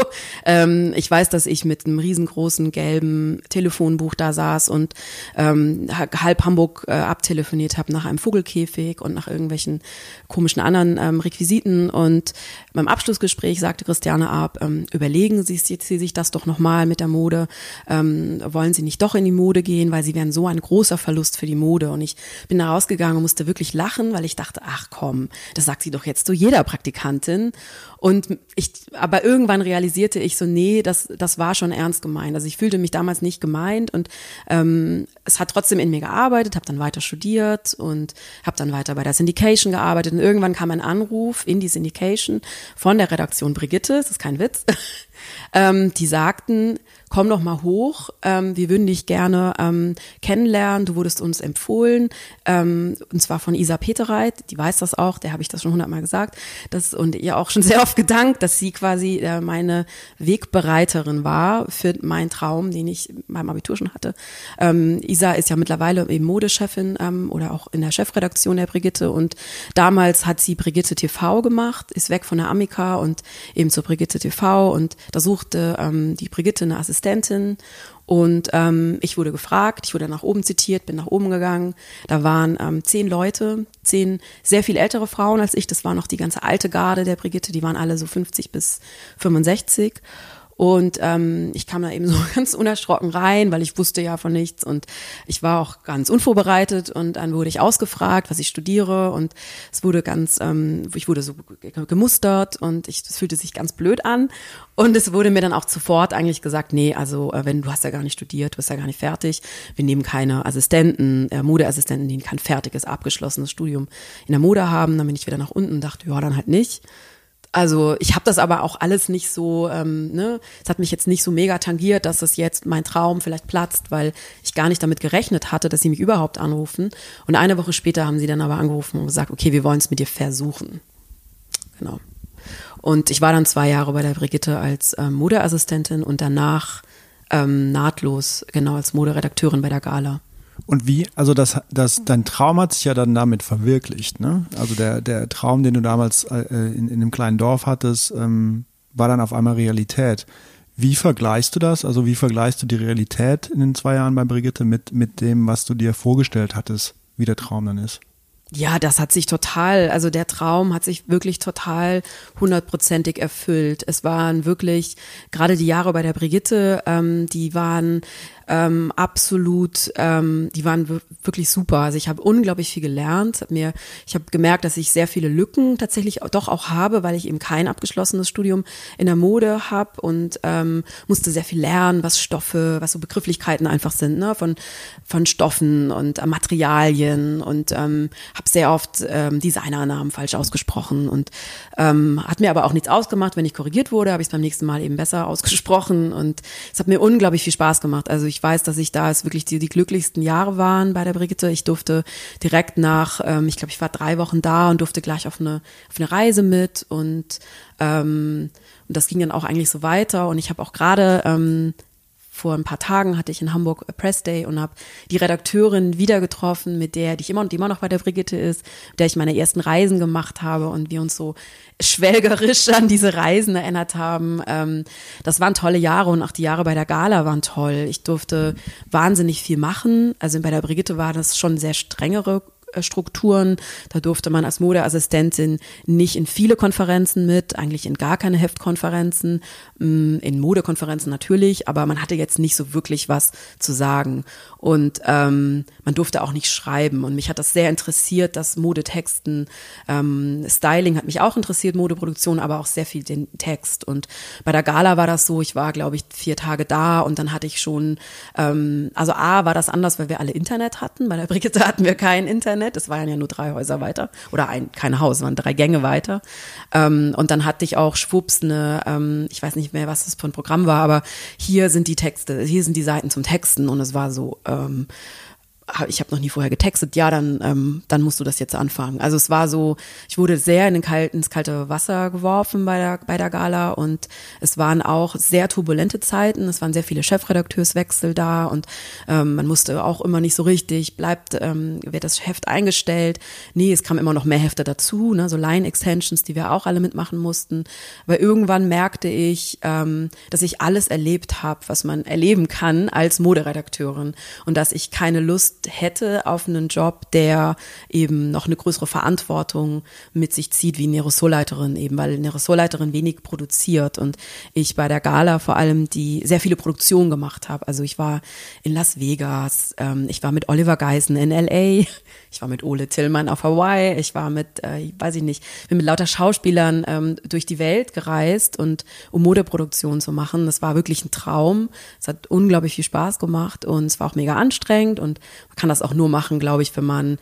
ähm, ich weiß, dass ich mit einem riesengroßen gelben Telefonbuch da saß und ähm, halb Hamburg äh, abtelefoniert habe nach einem Vogelkäfig und nach irgendwelchen komischen anderen ähm, Requisiten. Und beim Abschlussgespräch sagte Christiane Ab, ähm, überlegen Sie, Sie sich das doch nochmal mit der Mode. Ähm, wollen Sie nicht doch in die Mode gehen, weil Sie wären so ein großer Verlust für die Mode. Und ich bin da rausgegangen und musste wirklich lachen, weil ich dachte, ach komm, das sagt sie doch jetzt zu jeder Praktikantin. Und ich, aber irgendwann realisierte ich so, nee, das, das war schon ernst gemeint. Also ich fühlte mich damals nicht gemeint und ähm, es hat trotzdem in mir gearbeitet, habe dann weiter studiert und habe dann weiter bei der Syndication gearbeitet. Und irgendwann kam ein Anruf in die Syndication von der Redaktion Brigitte, das ist kein Witz, ähm, die sagten, komm doch mal hoch, ähm, wir würden dich gerne ähm, kennenlernen, du wurdest uns empfohlen, ähm, und zwar von Isa Petereit, die weiß das auch, der habe ich das schon hundertmal gesagt, das, und ihr auch schon [LAUGHS] sehr oft gedankt, dass sie quasi äh, meine Wegbereiterin war für meinen Traum, den ich beim Abitur schon hatte. Ähm, Isa ist ja mittlerweile eben Modechefin ähm, oder auch in der Chefredaktion der Brigitte. Und damals hat sie Brigitte TV gemacht, ist weg von der Amica und eben zur Brigitte TV und Da suchte ähm, die Brigitte eine Assistentin und ähm, ich wurde gefragt, ich wurde nach oben zitiert, bin nach oben gegangen. Da waren ähm, zehn Leute, zehn sehr viel ältere Frauen als ich. Das war noch die ganze alte Garde der Brigitte, die waren alle so 50 bis 65. Und ähm, ich kam da eben so [LAUGHS] ganz unerschrocken rein, weil ich wusste ja von nichts. Und ich war auch ganz unvorbereitet. Und dann wurde ich ausgefragt, was ich studiere. Und es wurde ganz, ähm, ich wurde so gemustert. Und ich, es fühlte sich ganz blöd an. Und es wurde mir dann auch sofort eigentlich gesagt, nee, also äh, wenn du hast ja gar nicht studiert, du bist ja gar nicht fertig, wir nehmen keine Assistenten, äh, Modeassistenten, die kein fertiges, abgeschlossenes Studium in der Mode haben. Dann bin ich wieder nach unten und dachte, ja, dann halt nicht. Also ich habe das aber auch alles nicht so, ähm, ne, es hat mich jetzt nicht so mega tangiert, dass es jetzt mein Traum vielleicht platzt, weil ich gar nicht damit gerechnet hatte, dass sie mich überhaupt anrufen. Und eine Woche später haben sie dann aber angerufen und gesagt, okay, wir wollen es mit dir versuchen. Genau. Und ich war dann zwei Jahre bei der Brigitte als ähm, Modeassistentin und danach ähm, nahtlos, genau, als Moderedakteurin bei der Gala. Und wie, also das, das, dein Traum hat sich ja dann damit verwirklicht, ne? Also der, der Traum, den du damals äh, in, in einem kleinen Dorf hattest, ähm, war dann auf einmal Realität. Wie vergleichst du das? Also wie vergleichst du die Realität in den zwei Jahren bei Brigitte mit, mit dem, was du dir vorgestellt hattest, wie der Traum dann ist? Ja, das hat sich total, also der Traum hat sich wirklich total hundertprozentig erfüllt. Es waren wirklich, gerade die Jahre bei der Brigitte, ähm, die waren ähm, absolut, ähm, die waren wirklich super. Also ich habe unglaublich viel gelernt. Hab mir, ich habe gemerkt, dass ich sehr viele Lücken tatsächlich doch auch habe, weil ich eben kein abgeschlossenes Studium in der Mode habe und ähm, musste sehr viel lernen, was Stoffe, was so Begrifflichkeiten einfach sind, ne, von von Stoffen und äh, Materialien und ähm, habe sehr oft ähm, Designernamen falsch ausgesprochen und ähm, hat mir aber auch nichts ausgemacht, wenn ich korrigiert wurde, habe ich es beim nächsten Mal eben besser ausgesprochen und es hat mir unglaublich viel Spaß gemacht. Also ich ich weiß, dass ich da es wirklich die, die glücklichsten Jahre waren bei der Brigitte. Ich durfte direkt nach, ähm, ich glaube, ich war drei Wochen da und durfte gleich auf eine, auf eine Reise mit und, ähm, und das ging dann auch eigentlich so weiter. Und ich habe auch gerade ähm, vor ein paar Tagen hatte ich in Hamburg a Press Day und habe die Redakteurin wieder getroffen, mit der die ich immer und immer noch bei der Brigitte ist, mit der ich meine ersten Reisen gemacht habe und wir uns so schwelgerisch an diese Reisen erinnert haben. Ähm, das waren tolle Jahre und auch die Jahre bei der Gala waren toll. Ich durfte wahnsinnig viel machen. Also bei der Brigitte war das schon sehr strengere Strukturen. Da durfte man als Modeassistentin nicht in viele Konferenzen mit, eigentlich in gar keine Heftkonferenzen, mm, in Modekonferenzen natürlich, aber man hatte jetzt nicht so wirklich was zu sagen. Und ähm, man durfte auch nicht schreiben. Und mich hat das sehr interessiert, das Modetexten. Ähm, Styling hat mich auch interessiert, Modeproduktion, aber auch sehr viel den Text. Und bei der Gala war das so, ich war, glaube ich, vier Tage da und dann hatte ich schon, ähm, also A war das anders, weil wir alle Internet hatten. Bei der Brigitte [LAUGHS] hatten wir kein Internet. Es waren ja nur drei Häuser weiter. Oder ein, kein Haus, es waren drei Gänge weiter. Ähm, und dann hatte ich auch schwupps eine, ähm, ich weiß nicht mehr, was das für ein Programm war, aber hier sind die Texte, hier sind die Seiten zum Texten und es war so, ähm, ich habe noch nie vorher getextet, ja, dann, ähm, dann musst du das jetzt anfangen. Also es war so, ich wurde sehr in den kalt, ins kalte Wasser geworfen bei der, bei der Gala und es waren auch sehr turbulente Zeiten. Es waren sehr viele Chefredakteurswechsel da und ähm, man musste auch immer nicht so richtig, bleibt, ähm, wird das Heft eingestellt. Nee, es kamen immer noch mehr Hefte dazu, ne, so Line-Extensions, die wir auch alle mitmachen mussten. Aber irgendwann merkte ich, ähm, dass ich alles erlebt habe, was man erleben kann als Moderedakteurin und dass ich keine Lust hätte auf einen Job, der eben noch eine größere Verantwortung mit sich zieht wie eine Ressortleiterin eben, weil eine Ressortleiterin wenig produziert und ich bei der Gala vor allem die sehr viele Produktionen gemacht habe. Also ich war in Las Vegas, ähm, ich war mit Oliver Geisen in LA, ich war mit Ole Tillmann auf Hawaii, ich war mit, äh, weiß ich nicht, bin mit lauter Schauspielern ähm, durch die Welt gereist und um Modeproduktion zu machen. Das war wirklich ein Traum. Es hat unglaublich viel Spaß gemacht und es war auch mega anstrengend und man kann das auch nur machen, glaube ich, wenn man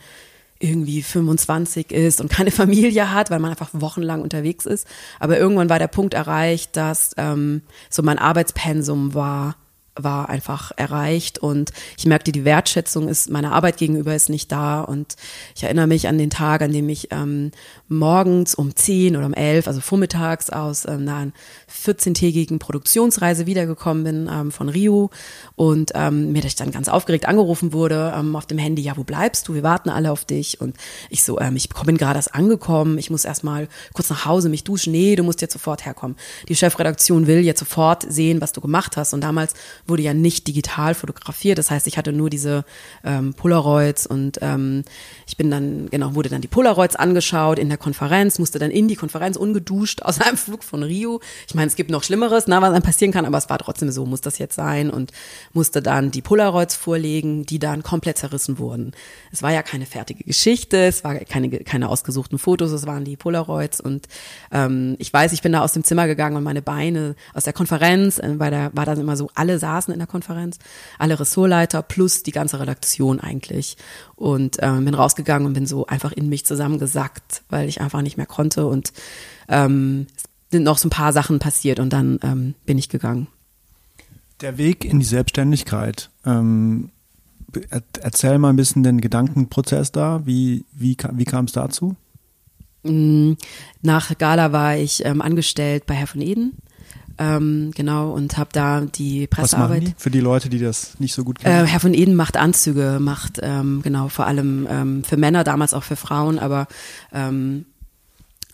irgendwie 25 ist und keine [LAUGHS] Familie hat, weil man einfach wochenlang unterwegs ist. Aber irgendwann war der Punkt erreicht, dass ähm, so mein Arbeitspensum war war einfach erreicht und ich merkte, die Wertschätzung ist meiner Arbeit gegenüber ist nicht da und ich erinnere mich an den Tag, an dem ich ähm, morgens um 10 oder um 11, also vormittags aus äh, einer 14-tägigen Produktionsreise wiedergekommen bin ähm, von Rio und ähm, mir dann ganz aufgeregt angerufen wurde ähm, auf dem Handy, ja, wo bleibst du? Wir warten alle auf dich und ich so, ähm, ich bin gerade erst angekommen, ich muss erstmal kurz nach Hause mich duschen. Nee, du musst jetzt sofort herkommen. Die Chefredaktion will jetzt sofort sehen, was du gemacht hast und damals wurde ja nicht digital fotografiert, das heißt, ich hatte nur diese ähm, Polaroids und ähm, ich bin dann, genau, wurde dann die Polaroids angeschaut in der Konferenz, musste dann in die Konferenz ungeduscht aus einem Flug von Rio. Ich meine, es gibt noch Schlimmeres, na, was dann passieren kann, aber es war trotzdem so, muss das jetzt sein und musste dann die Polaroids vorlegen, die dann komplett zerrissen wurden. Es war ja keine fertige Geschichte, es war keine, keine ausgesuchten Fotos, es waren die Polaroids und ähm, ich weiß, ich bin da aus dem Zimmer gegangen und meine Beine aus der Konferenz, äh, weil da war dann immer so, alle saßen in der Konferenz, alle Ressortleiter plus die ganze Redaktion eigentlich und ähm, bin rausgegangen und bin so einfach in mich zusammengesackt, weil ich einfach nicht mehr konnte und ähm, sind noch so ein paar Sachen passiert und dann ähm, bin ich gegangen. Der Weg in die Selbstständigkeit. Ähm, erzähl mal ein bisschen den Gedankenprozess da. Wie, wie, wie kam es dazu? Mm, nach Gala war ich ähm, angestellt bei Herr von Eden. Ähm, genau, und habe da die Pressearbeit. Die? Für die Leute, die das nicht so gut kennen. Äh, Herr von Eden macht Anzüge, macht ähm, genau vor allem ähm, für Männer, damals auch für Frauen, aber ähm,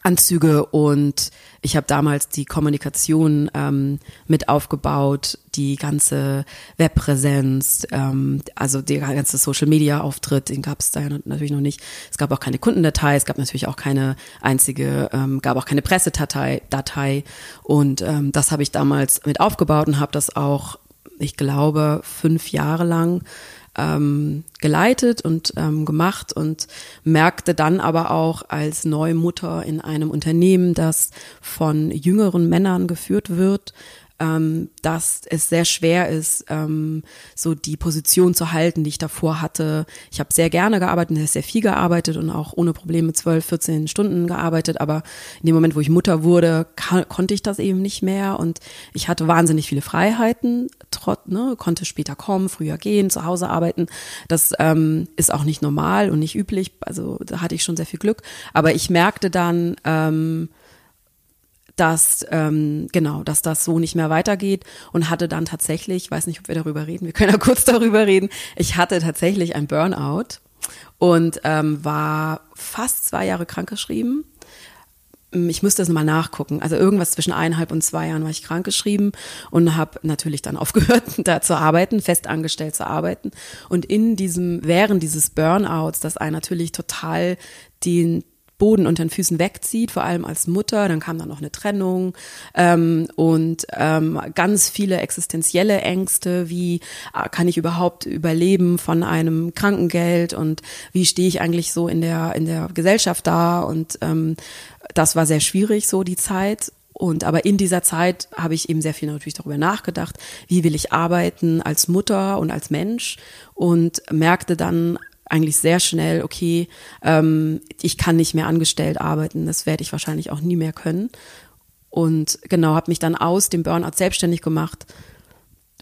Anzüge und ich habe damals die Kommunikation ähm, mit aufgebaut, die ganze Webpräsenz, ähm, also der ganze Social Media Auftritt, den gab es da natürlich noch nicht. Es gab auch keine Kundendatei, es gab natürlich auch keine einzige, ähm, gab auch keine Pressedatei, Datei und ähm, das habe ich damals mit aufgebaut und habe das auch, ich glaube, fünf Jahre lang ähm, geleitet und ähm, gemacht und merkte dann aber auch als Neumutter in einem Unternehmen, das von jüngeren Männern geführt wird, ähm, dass es sehr schwer ist, ähm, so die Position zu halten, die ich davor hatte. Ich habe sehr gerne gearbeitet, sehr viel gearbeitet und auch ohne Probleme 12, 14 Stunden gearbeitet, aber in dem Moment, wo ich Mutter wurde, konnte ich das eben nicht mehr und ich hatte wahnsinnig viele Freiheiten, trot, ne, konnte später kommen, früher gehen, zu Hause arbeiten. Das ähm, ist auch nicht normal und nicht üblich, also da hatte ich schon sehr viel Glück, aber ich merkte dann, ähm, dass ähm, genau, dass das so nicht mehr weitergeht und hatte dann tatsächlich, weiß nicht, ob wir darüber reden, wir können ja [LAUGHS] kurz darüber reden. Ich hatte tatsächlich ein Burnout und ähm, war fast zwei Jahre krankgeschrieben. Ich müsste das mal nachgucken. Also irgendwas zwischen eineinhalb und zwei Jahren war ich krankgeschrieben und habe natürlich dann [LAUGHS] aufgehört, da zu arbeiten, fest angestellt zu arbeiten. Und in diesem, während dieses Burnouts, dass einen natürlich total den Boden unter den Füßen wegzieht, vor allem als Mutter. Dann kam dann noch eine Trennung ähm, und ähm, ganz viele existenzielle Ängste, wie äh, kann ich überhaupt überleben von einem Krankengeld und wie stehe ich eigentlich so in der in der Gesellschaft da und ähm, das war sehr schwierig so die Zeit und aber in dieser Zeit habe ich eben sehr viel natürlich darüber nachgedacht, wie will ich arbeiten als Mutter und als Mensch und merkte dann eigentlich sehr schnell, okay, ähm, ich kann nicht mehr angestellt arbeiten, das werde ich wahrscheinlich auch nie mehr können. Und genau, habe mich dann aus dem Burnout selbstständig gemacht,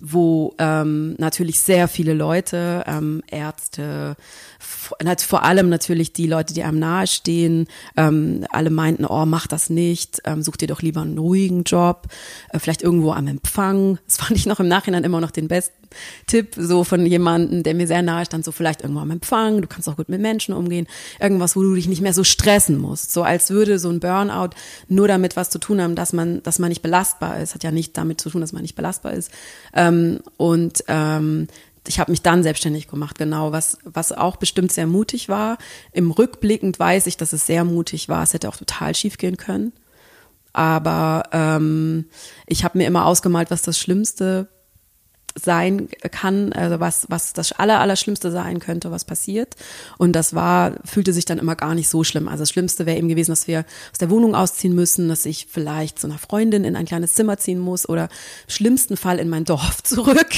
wo ähm, natürlich sehr viele Leute, ähm, Ärzte, vor allem natürlich die Leute, die einem nahestehen, ähm, alle meinten, oh, mach das nicht, ähm, such dir doch lieber einen ruhigen Job, äh, vielleicht irgendwo am Empfang. Das fand ich noch im Nachhinein immer noch den besten Tipp, so von jemandem, der mir sehr nahe stand, so vielleicht irgendwo am Empfang, du kannst auch gut mit Menschen umgehen, irgendwas, wo du dich nicht mehr so stressen musst, so als würde so ein Burnout nur damit was zu tun haben, dass man, dass man nicht belastbar ist, hat ja nicht damit zu tun, dass man nicht belastbar ist. Ähm, und ähm, ich habe mich dann selbstständig gemacht, genau, was, was auch bestimmt sehr mutig war. Im Rückblickend weiß ich, dass es sehr mutig war. Es hätte auch total schief gehen können. Aber ähm, ich habe mir immer ausgemalt, was das Schlimmste sein kann, also was, was das aller, Allerschlimmste sein könnte, was passiert. Und das war, fühlte sich dann immer gar nicht so schlimm. Also das Schlimmste wäre eben gewesen, dass wir aus der Wohnung ausziehen müssen, dass ich vielleicht zu einer Freundin in ein kleines Zimmer ziehen muss oder im schlimmsten Fall in mein Dorf [LAUGHS] zurück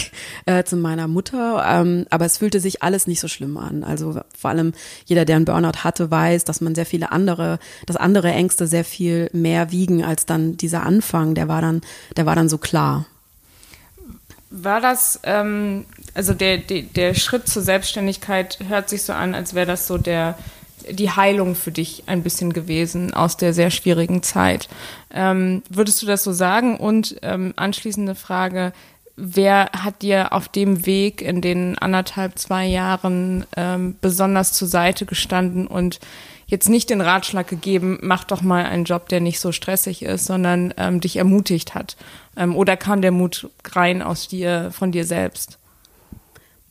äh, zu meiner Mutter. Ähm, aber es fühlte sich alles nicht so schlimm an. Also vor allem jeder, der einen Burnout hatte, weiß, dass man sehr viele andere, dass andere Ängste sehr viel mehr wiegen als dann dieser Anfang. Der war dann, der war dann so klar. War das, ähm, also der, der, der Schritt zur Selbstständigkeit hört sich so an, als wäre das so der, die Heilung für dich ein bisschen gewesen aus der sehr schwierigen Zeit. Ähm, würdest du das so sagen? Und ähm, anschließende Frage, wer hat dir auf dem Weg in den anderthalb, zwei Jahren ähm, besonders zur Seite gestanden und jetzt nicht den Ratschlag gegeben, mach doch mal einen Job, der nicht so stressig ist, sondern ähm, dich ermutigt hat? Ähm, oder kam der Mut rein aus dir, von dir selbst?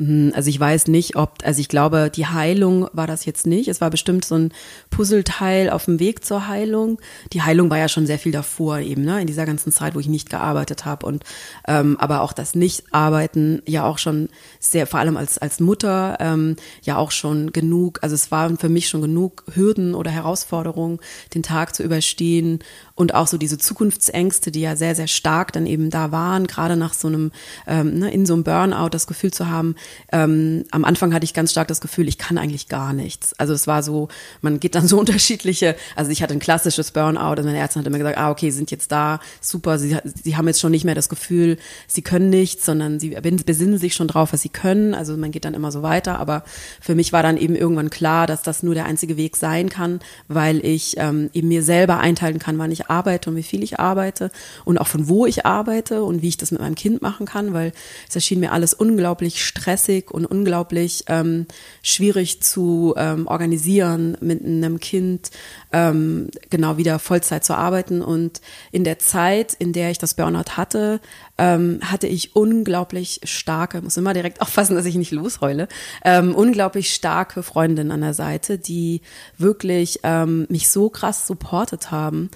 Hm, also ich weiß nicht, ob, also ich glaube, die Heilung war das jetzt nicht. Es war bestimmt so ein Puzzleteil auf dem Weg zur Heilung. Die Heilung war ja schon sehr viel davor eben, ne, in dieser ganzen Zeit, wo ich nicht gearbeitet habe und ähm, aber auch das Nichtarbeiten ja auch schon sehr, vor allem als als Mutter ähm, ja auch schon genug. Also es waren für mich schon genug Hürden oder Herausforderungen, den Tag zu überstehen und auch so diese Zukunftsängste, die ja sehr sehr stark dann eben da waren, gerade nach so einem ähm, ne, in so einem Burnout das Gefühl zu haben ähm, am Anfang hatte ich ganz stark das Gefühl, ich kann eigentlich gar nichts. Also es war so, man geht dann [LAUGHS] so unterschiedliche, also ich hatte ein klassisches Burnout und meine Ärztin hat immer gesagt, ah, okay, sind jetzt da, super, sie, sie haben jetzt schon nicht mehr das Gefühl, sie können nichts, sondern sie besinnen sich schon drauf, was sie können. Also man geht dann immer so weiter. Aber für mich war dann eben irgendwann klar, dass das nur der einzige Weg sein kann, weil ich ähm, eben mir selber einteilen kann, wann ich arbeite und wie viel ich arbeite und auch von wo ich arbeite und wie ich das mit meinem Kind machen kann, weil es erschien mir alles unglaublich stressig stressig und unglaublich ähm, schwierig zu ähm, organisieren, mit einem Kind ähm, genau wieder Vollzeit zu arbeiten. Und in der Zeit, in der ich das Burnout hatte, ähm, hatte ich unglaublich starke, muss immer direkt [LAUGHS] aufpassen, dass ich nicht losheule, ähm, unglaublich starke Freundinnen an der Seite, die wirklich ähm, mich so krass supportet haben,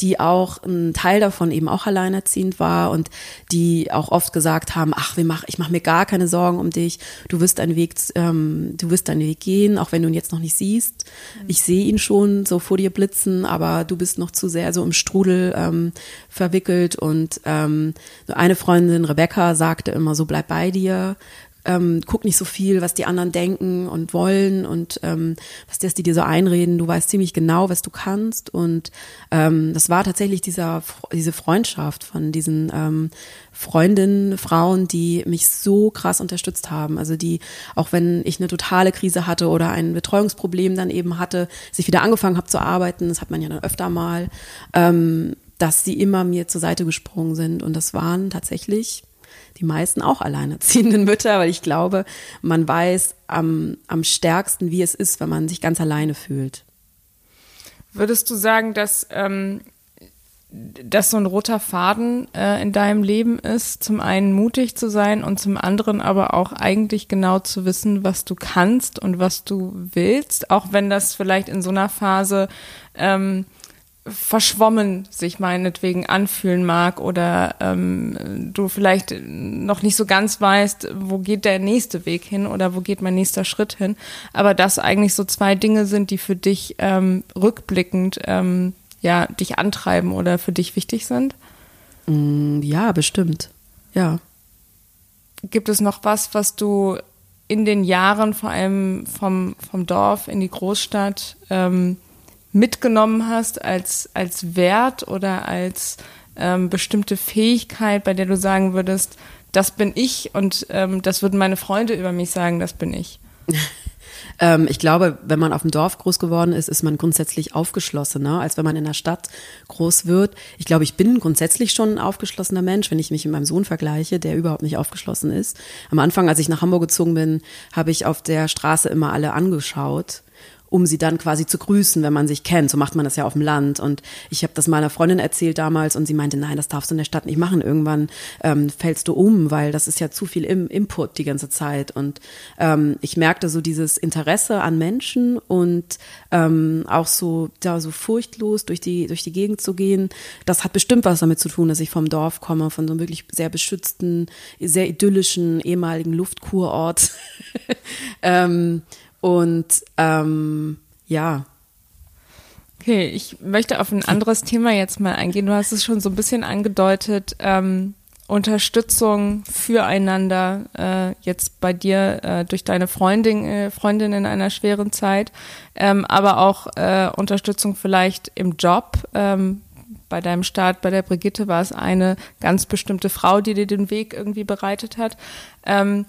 die auch ein Teil davon eben auch alleinerziehend war und die auch oft gesagt haben, ach, wir mach, ich mache mir gar keine Sorgen um dich, du wirst deinen Weg, ähm, du wirst deinen Weg gehen, auch wenn du ihn jetzt noch nicht siehst. Mhm. Ich sehe ihn schon so vor dir blitzen, aber du bist noch zu sehr so im Strudel ähm, verwickelt und ähm, eine Freundin, Rebecca, sagte immer so, bleib bei dir, ähm, guck nicht so viel, was die anderen denken und wollen und ähm, was das die dir so einreden. Du weißt ziemlich genau, was du kannst. Und ähm, das war tatsächlich dieser, diese Freundschaft von diesen ähm, Freundinnen, Frauen, die mich so krass unterstützt haben. Also die, auch wenn ich eine totale Krise hatte oder ein Betreuungsproblem dann eben hatte, sich wieder angefangen habe zu arbeiten, das hat man ja dann öfter mal, ähm, dass sie immer mir zur Seite gesprungen sind. Und das waren tatsächlich die meisten auch alleinerziehenden [LAUGHS] Mütter, weil ich glaube, man weiß am, am stärksten, wie es ist, wenn man sich ganz alleine fühlt. Würdest du sagen, dass ähm, das so ein roter Faden äh, in deinem Leben ist, zum einen mutig zu sein und zum anderen aber auch eigentlich genau zu wissen, was du kannst und was du willst, auch wenn das vielleicht in so einer Phase ähm, verschwommen sich meinetwegen anfühlen mag oder ähm, du vielleicht noch nicht so ganz weißt, wo geht der nächste Weg hin oder wo geht mein nächster Schritt hin, aber das eigentlich so zwei Dinge sind, die für dich ähm, rückblickend ähm, ja dich antreiben oder für dich wichtig sind? Mm, ja, bestimmt. Ja. Gibt es noch was, was du in den Jahren vor allem vom, vom Dorf in die Großstadt ähm, mitgenommen hast als, als Wert oder als ähm, bestimmte Fähigkeit, bei der du sagen würdest, das bin ich und ähm, das würden meine Freunde über mich sagen, das bin ich? [LAUGHS] ähm, ich glaube, wenn man auf dem Dorf groß geworden ist, ist man grundsätzlich aufgeschlossener, als wenn man in der Stadt groß wird. Ich glaube, ich bin grundsätzlich schon ein aufgeschlossener Mensch, wenn ich mich mit meinem Sohn vergleiche, der überhaupt nicht aufgeschlossen ist. Am Anfang, als ich nach Hamburg gezogen bin, habe ich auf der Straße immer alle angeschaut um sie dann quasi zu grüßen, wenn man sich kennt. So macht man das ja auf dem Land. Und ich habe das meiner Freundin erzählt damals und sie meinte, nein, das darfst du in der Stadt nicht machen. Irgendwann ähm, fällst du um, weil das ist ja zu viel im Input die ganze Zeit. Und ähm, ich merkte so dieses Interesse an Menschen und ähm, auch so da so furchtlos durch die durch die Gegend zu gehen. Das hat bestimmt was damit zu tun, dass ich vom Dorf komme, von so einem wirklich sehr beschützten, sehr idyllischen ehemaligen Luftkurort. [LAUGHS] ähm, und ähm, ja. Okay, ich möchte auf ein anderes Thema jetzt mal eingehen. Du hast es schon so ein bisschen angedeutet. Ähm, Unterstützung füreinander äh, jetzt bei dir äh, durch deine Freundin, äh, Freundin in einer schweren Zeit, ähm, aber auch äh, Unterstützung vielleicht im Job, ähm, bei deinem Start bei der Brigitte war es eine ganz bestimmte Frau, die dir den Weg irgendwie bereitet hat. Ähm,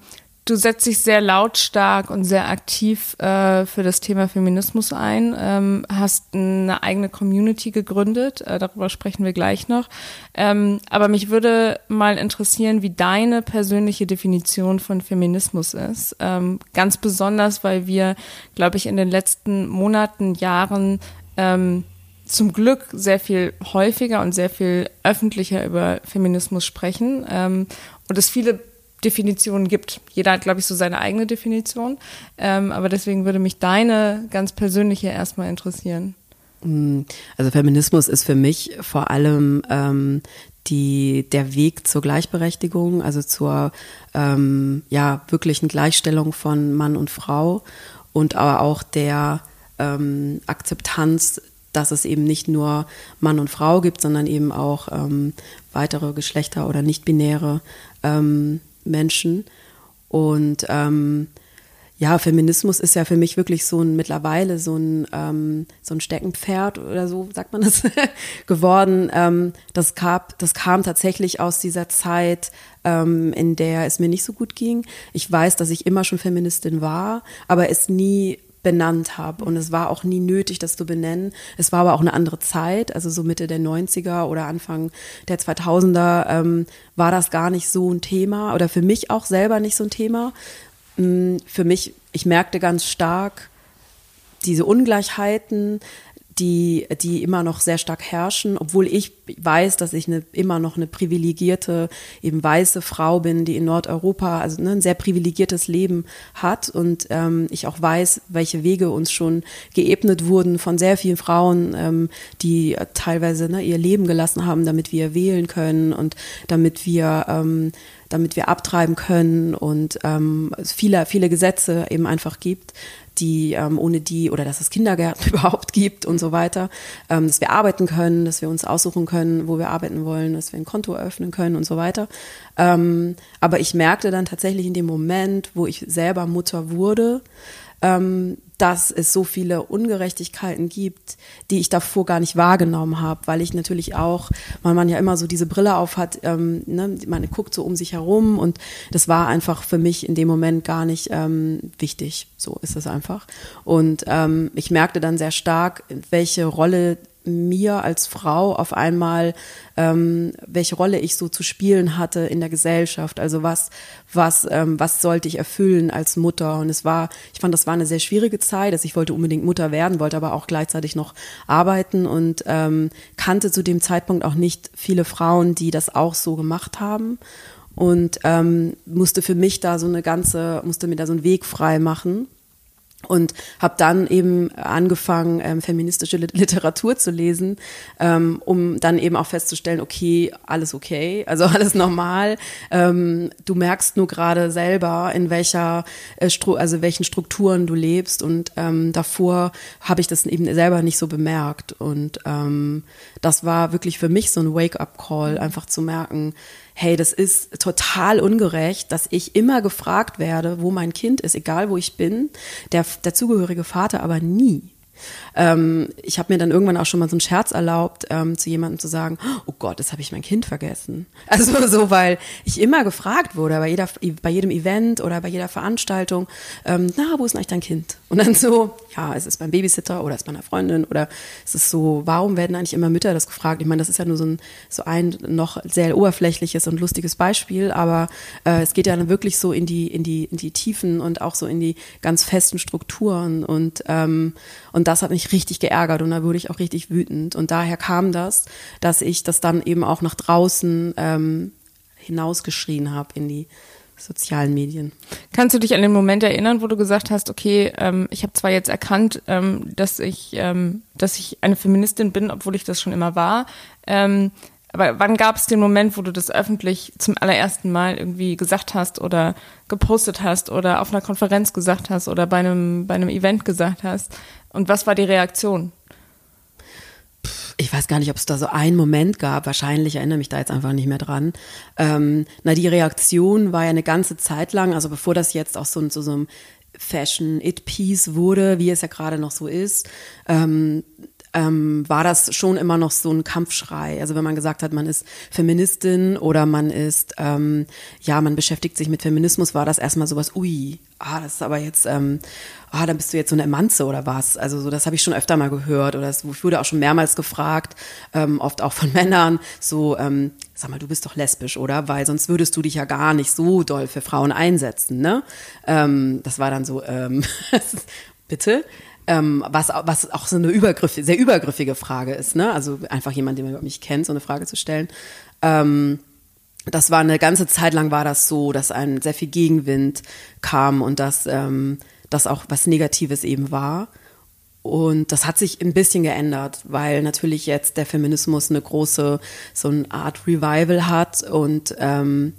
Du setzt dich sehr lautstark und sehr aktiv äh, für das Thema Feminismus ein, ähm, hast eine eigene Community gegründet, äh, darüber sprechen wir gleich noch. Ähm, aber mich würde mal interessieren, wie deine persönliche Definition von Feminismus ist. Ähm, ganz besonders, weil wir, glaube ich, in den letzten Monaten, Jahren ähm, zum Glück sehr viel häufiger und sehr viel öffentlicher über Feminismus sprechen ähm, und es viele Definitionen gibt. Jeder hat, glaube ich, so seine eigene Definition. Ähm, aber deswegen würde mich deine ganz persönliche erstmal interessieren. Mm, also Feminismus ist für mich vor allem ähm, die, der Weg zur Gleichberechtigung, also zur ähm, ja, wirklichen Gleichstellung von Mann und Frau und aber auch der ähm, Akzeptanz, dass es eben nicht nur Mann und Frau gibt, sondern eben auch ähm, weitere Geschlechter oder nicht-binäre ähm, Menschen. Und ähm, ja, Feminismus ist ja für mich wirklich so ein mittlerweile so ein ähm, so ein Steckenpferd oder so sagt man das [LAUGHS] geworden. Ähm, das kam das kam tatsächlich aus dieser Zeit, ähm, in der es mir nicht so gut ging. Ich weiß, dass ich immer schon Feministin war, aber es nie benannt habe. Und es war auch nie nötig, das zu benennen. Es war aber auch eine andere Zeit, also so Mitte der 90er oder Anfang der 2000er ähm, war das gar nicht so ein Thema oder für mich auch selber nicht so ein Thema. Mm, für mich, ich merkte ganz stark diese Ungleichheiten, die, die immer noch sehr stark herrschen, obwohl ich weiß, dass ich eine, immer noch eine privilegierte, eben weiße Frau bin, die in Nordeuropa also ne, ein sehr privilegiertes Leben hat und ähm, ich auch weiß, welche Wege uns schon geebnet wurden von sehr vielen Frauen, ähm, die teilweise ne, ihr Leben gelassen haben, damit wir wählen können und damit wir ähm, damit wir abtreiben können und ähm, viele, viele Gesetze eben einfach gibt, die ähm, ohne die oder dass es Kindergärten [LAUGHS] überhaupt gibt und so weiter, ähm, dass wir arbeiten können, dass wir uns aussuchen können, wo wir arbeiten wollen, dass wir ein Konto eröffnen können und so weiter. Ähm, aber ich merkte dann tatsächlich in dem Moment, wo ich selber Mutter wurde, ähm, dass es so viele Ungerechtigkeiten gibt, die ich davor gar nicht wahrgenommen habe, weil ich natürlich auch, weil man ja immer so diese Brille auf hat, ähm, ne, man guckt so um sich herum und das war einfach für mich in dem Moment gar nicht ähm, wichtig. So ist es einfach. Und ähm, ich merkte dann sehr stark, welche Rolle mir als Frau auf einmal, ähm, welche Rolle ich so zu spielen hatte in der Gesellschaft. Also was, was, ähm, was sollte ich erfüllen als Mutter? Und es war, ich fand, das war eine sehr schwierige Zeit. Also ich wollte unbedingt Mutter werden, wollte aber auch gleichzeitig noch arbeiten und ähm, kannte zu dem Zeitpunkt auch nicht viele Frauen, die das auch so gemacht haben und ähm, musste für mich da so eine ganze, musste mir da so einen Weg frei machen und habe dann eben angefangen, ähm, feministische Literatur zu lesen, ähm, um dann eben auch festzustellen, okay, alles okay, [LAUGHS] also alles normal. Ähm, du merkst nur gerade selber, in welcher, äh, Stru also welchen Strukturen du lebst und ähm, davor habe ich das eben selber nicht so bemerkt und ähm, das war wirklich für mich so ein Wake-up-Call, einfach zu merken, hey, das ist total ungerecht, dass ich immer gefragt werde, wo mein Kind ist, egal wo ich bin, der dazugehörige Vater aber nie. Ähm, ich habe mir dann irgendwann auch schon mal so einen Scherz erlaubt, ähm, zu jemandem zu sagen, oh Gott, das habe ich mein Kind vergessen. [LAUGHS] Also so, weil ich immer gefragt wurde, bei, jeder, bei jedem Event oder bei jeder Veranstaltung, ähm, na, wo ist eigentlich dein Kind? Und dann so, ja, es ist beim Babysitter oder es ist bei einer Freundin oder es ist so, warum werden eigentlich immer Mütter das gefragt? Ich meine, das ist ja nur so ein, so ein noch sehr oberflächliches und lustiges Beispiel, aber äh, es geht ja dann wirklich so in die, in die, in die Tiefen und auch so in die ganz festen Strukturen und, ähm, und das hat mich richtig geärgert und da wurde ich auch richtig wütend. Und daher kam das, dass ich das dann eben auch nach draußen ähm, hinausgeschrien habe in die sozialen Medien. Kannst du dich an den Moment erinnern, wo du gesagt hast, okay, ähm, ich habe zwar jetzt erkannt, ähm, dass ich, ähm, dass ich eine Feministin bin, obwohl ich das schon immer war. Ähm, aber wann gab es den Moment, wo du das öffentlich zum allerersten Mal irgendwie gesagt hast oder gepostet hast oder auf einer Konferenz gesagt hast oder bei einem, bei einem Event gesagt hast? Und was war die Reaktion? ich weiß gar nicht, ob es da so einen Moment gab. Wahrscheinlich erinnere mich da jetzt einfach nicht mehr dran. Ähm, na, die Reaktion war ja eine ganze Zeit lang, also bevor das jetzt auch so, so, so ein Fashion-It-Piece wurde, wie es ja gerade noch so ist, ähm, ähm, war das schon immer noch so ein Kampfschrei. Also wenn man gesagt hat, man ist Feministin oder man ist, ähm, ja, man beschäftigt sich mit Feminismus, war das erstmal sowas, ui, ah, das ist aber jetzt, ähm, ah, dann bist du jetzt so eine Emanze oder was. Also so, das habe ich schon öfter mal gehört oder es wurde auch schon mehrmals gefragt, ähm, oft auch von [LAUGHS] Männern, so, ähm, sag mal, du bist doch lesbisch, oder? Weil sonst würdest du dich ja gar nicht so doll für Frauen einsetzen, ne? Ähm, das war dann so, ähm, [LAUGHS] bitte? Ähm, was, was auch so eine übergriffige, sehr übergriffige Frage ist, ne? Also einfach jemand, den man mich kennt, so eine Frage zu stellen. Ähm, das war eine ganze Zeit lang war das so, dass ein sehr viel Gegenwind kam und dass ähm, das auch was Negatives eben war. Und das hat sich ein bisschen geändert, weil natürlich jetzt der Feminismus eine große, so eine Art Revival hat und ähm,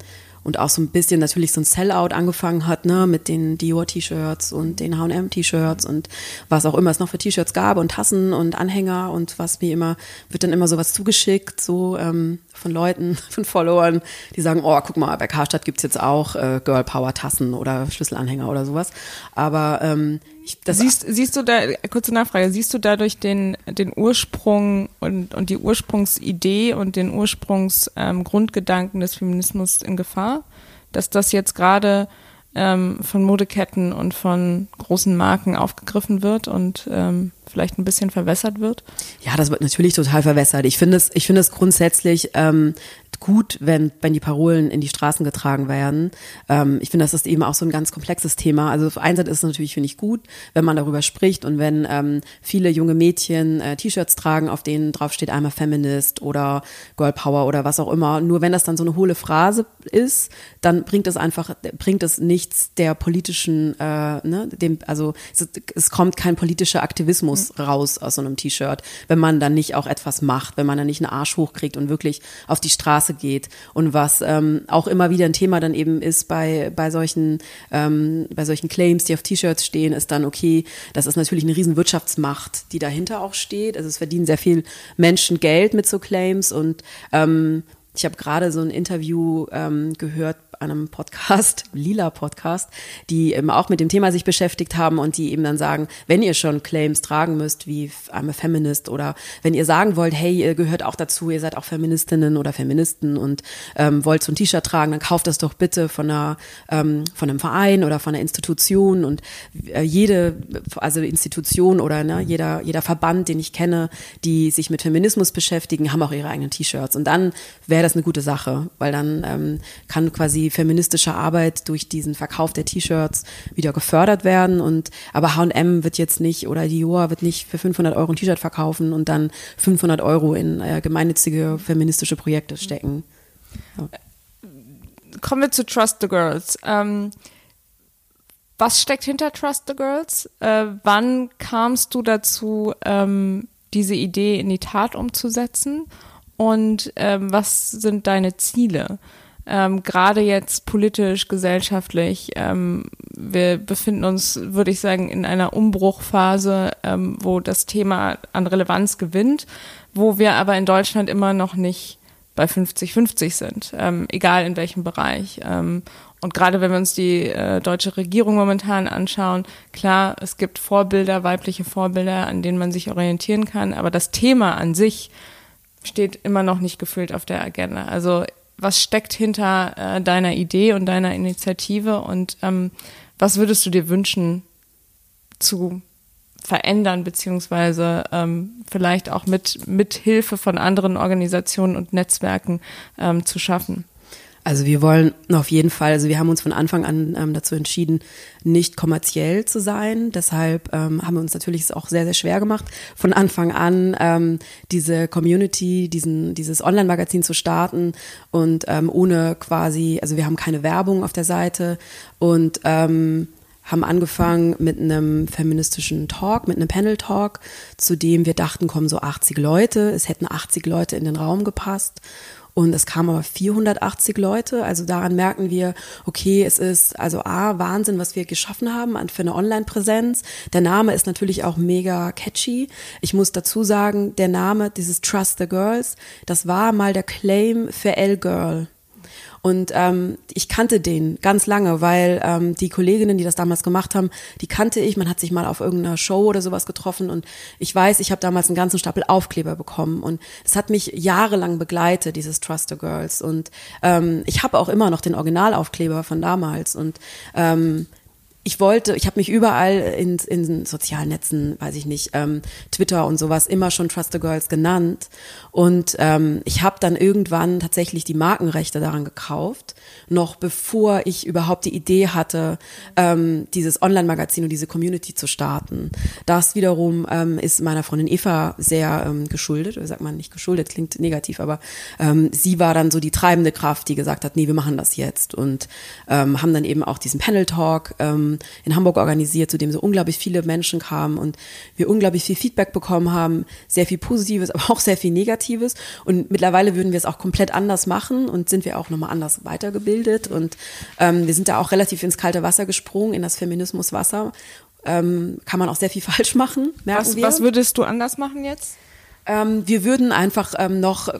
und auch so ein bisschen natürlich so ein Sellout angefangen hat, ne, mit den Dior-T-Shirts und den H&M-T-Shirts und was auch immer es noch für T-Shirts gab und Tassen und Anhänger und was wie immer, wird dann immer sowas zugeschickt, so ähm, von Leuten, [LAUGHS] von Followern, die sagen, oh, guck mal, bei Karstadt gibt's jetzt auch äh, Girl Power Tassen oder Schlüsselanhänger oder sowas. Aber ähm, ich, das siehst, siehst du da, kurze Nachfrage, siehst du dadurch den, den Ursprung und, und die Ursprungsidee und den Ursprungsgrundgedanken ähm, des Feminismus in Gefahr? Dass das jetzt gerade ähm, von Modeketten und von großen Marken aufgegriffen wird und ähm, vielleicht ein bisschen verwässert wird? Ja, das wird natürlich total verwässert. Ich finde es, ich finde es grundsätzlich ähm, gut, wenn, wenn die Parolen in die Straßen getragen werden. Ähm, ich finde, das ist eben auch so ein ganz komplexes Thema. Also auf einen Seite ist es natürlich, finde ich, gut, wenn man darüber spricht und wenn ähm, viele junge Mädchen äh, T-Shirts tragen, auf denen drauf steht einmal Feminist oder Girl Power oder was auch immer. Nur wenn das dann so eine hohle Phrase ist, dann bringt es einfach, bringt es nichts der politischen, äh, ne, dem, also es, es kommt kein politischer Aktivismus mhm. raus aus so einem T-Shirt, wenn man dann nicht auch etwas macht, wenn man dann nicht einen Arsch hochkriegt und wirklich auf die Straße Straße geht und was ähm, auch immer wieder ein Thema dann eben ist bei, bei solchen, ähm, bei solchen Claims, die auf T-Shirts stehen, ist dann okay, das ist natürlich eine riesen Wirtschaftsmacht, die dahinter auch steht. Also es verdienen sehr viel Menschen Geld mit so Claims und ähm, ich habe gerade so ein Interview ähm, gehört einem Podcast, [LAUGHS] Lila Podcast, die eben auch mit dem Thema sich beschäftigt haben und die eben dann sagen, wenn ihr schon Claims tragen müsst, wie I'm a Feminist oder wenn ihr sagen wollt, hey, ihr gehört auch dazu, ihr seid auch Feministinnen oder Feministen und ähm, wollt so ein T-Shirt tragen, dann kauft das doch bitte von einer, ähm, von einem Verein oder von einer Institution und äh, jede, also Institution oder ne, jeder, jeder Verband, den ich kenne, die sich mit Feminismus beschäftigen, haben auch ihre eigenen T-Shirts. Und dann wäre das eine gute Sache, weil dann ähm, kann quasi feministische Arbeit durch diesen Verkauf der T-Shirts wieder gefördert werden. Und aber H&M wird jetzt nicht oder Dior wird nicht für 500 Euro ein T-Shirt verkaufen und dann 500 Euro in äh, gemeinnützige feministische Projekte stecken. Ja. Kommen wir zu Trust the Girls. Ähm, was steckt hinter Trust the Girls? Äh, wann kamst du dazu, ähm, diese Idee in die Tat umzusetzen? Und ähm, was sind deine Ziele? ähm, gerade jetzt politisch, gesellschaftlich. Ähm, wir befinden uns, würde ich sagen, in einer Umbruchphase, ähm, wo das Thema an Relevanz gewinnt, wo wir aber in Deutschland immer noch nicht bei 50-50 sind, ähm, egal in welchem Bereich. Ähm, und gerade wenn wir uns die äh, deutsche Regierung momentan anschauen, klar, es gibt Vorbilder, weibliche Vorbilder, an denen man sich orientieren kann, aber das Thema an sich steht immer noch nicht gefühlt auf der Agenda. Also was steckt hinter äh, deiner Idee und deiner Initiative und ähm, was würdest du dir wünschen zu verändern, beziehungsweise ähm, vielleicht auch mit, mit Hilfe von anderen Organisationen und Netzwerken ähm, zu schaffen? Also wir wollen auf jeden Fall, also wir haben uns von Anfang an ähm, dazu entschieden, nicht kommerziell zu sein. Deshalb ähm, haben wir uns natürlich auch sehr, sehr schwer gemacht, von Anfang an ähm, diese Community, diesen, dieses Online-Magazin zu starten und ähm, ohne quasi, also wir haben keine Werbung auf der Seite und ähm, haben angefangen mit einem feministischen Talk, mit einem Panel-Talk, zu dem wir dachten, kommen so 80 Leute. Es hätten 80 Leute in den Raum gepasst. Und es kamen aber 480 Leute. Also daran merken wir, okay, es ist also A, Wahnsinn, was wir geschaffen haben für eine Online-Präsenz. Der Name ist natürlich auch mega catchy. Ich muss dazu sagen, der Name dieses Trust the Girls, das war mal der Claim für L-Girl. Und ähm, ich kannte den ganz lange, weil ähm, die Kolleginnen, die das damals gemacht haben, die kannte ich. Man hat sich mal auf irgendeiner Show oder sowas getroffen und ich weiß, ich habe damals einen ganzen Stapel Aufkleber bekommen und es hat mich jahrelang begleitet, dieses Trust the Girls. Und ähm, ich habe auch immer noch den Originalaufkleber von damals und ähm, ich wollte, ich habe mich überall in, in sozialen Netzen, weiß ich nicht, ähm, Twitter und sowas immer schon Trust the Girls genannt. Und ähm, ich habe dann irgendwann tatsächlich die Markenrechte daran gekauft, noch bevor ich überhaupt die Idee hatte, ähm, dieses Online-Magazin und diese Community zu starten. Das wiederum ähm, ist meiner Freundin Eva sehr ähm, geschuldet, oder sagt man nicht geschuldet, klingt negativ, aber ähm, sie war dann so die treibende Kraft, die gesagt hat, nee, wir machen das jetzt. Und ähm, haben dann eben auch diesen Panel-Talk ähm, in Hamburg organisiert, zu dem so unglaublich viele Menschen kamen und wir unglaublich viel Feedback bekommen haben, sehr viel Positives, [LAUGHS] aber auch sehr viel Negatives. Und mittlerweile würden wir es auch komplett anders machen und sind wir auch nochmal anders weitergebildet. Und ähm, wir sind da auch relativ ins kalte Wasser gesprungen, in das Feminismuswasser. Ähm, kann man auch sehr viel [LAUGHS] falsch machen, merken was, wir. Was würdest du anders machen jetzt? Ähm, wir würden einfach ähm, noch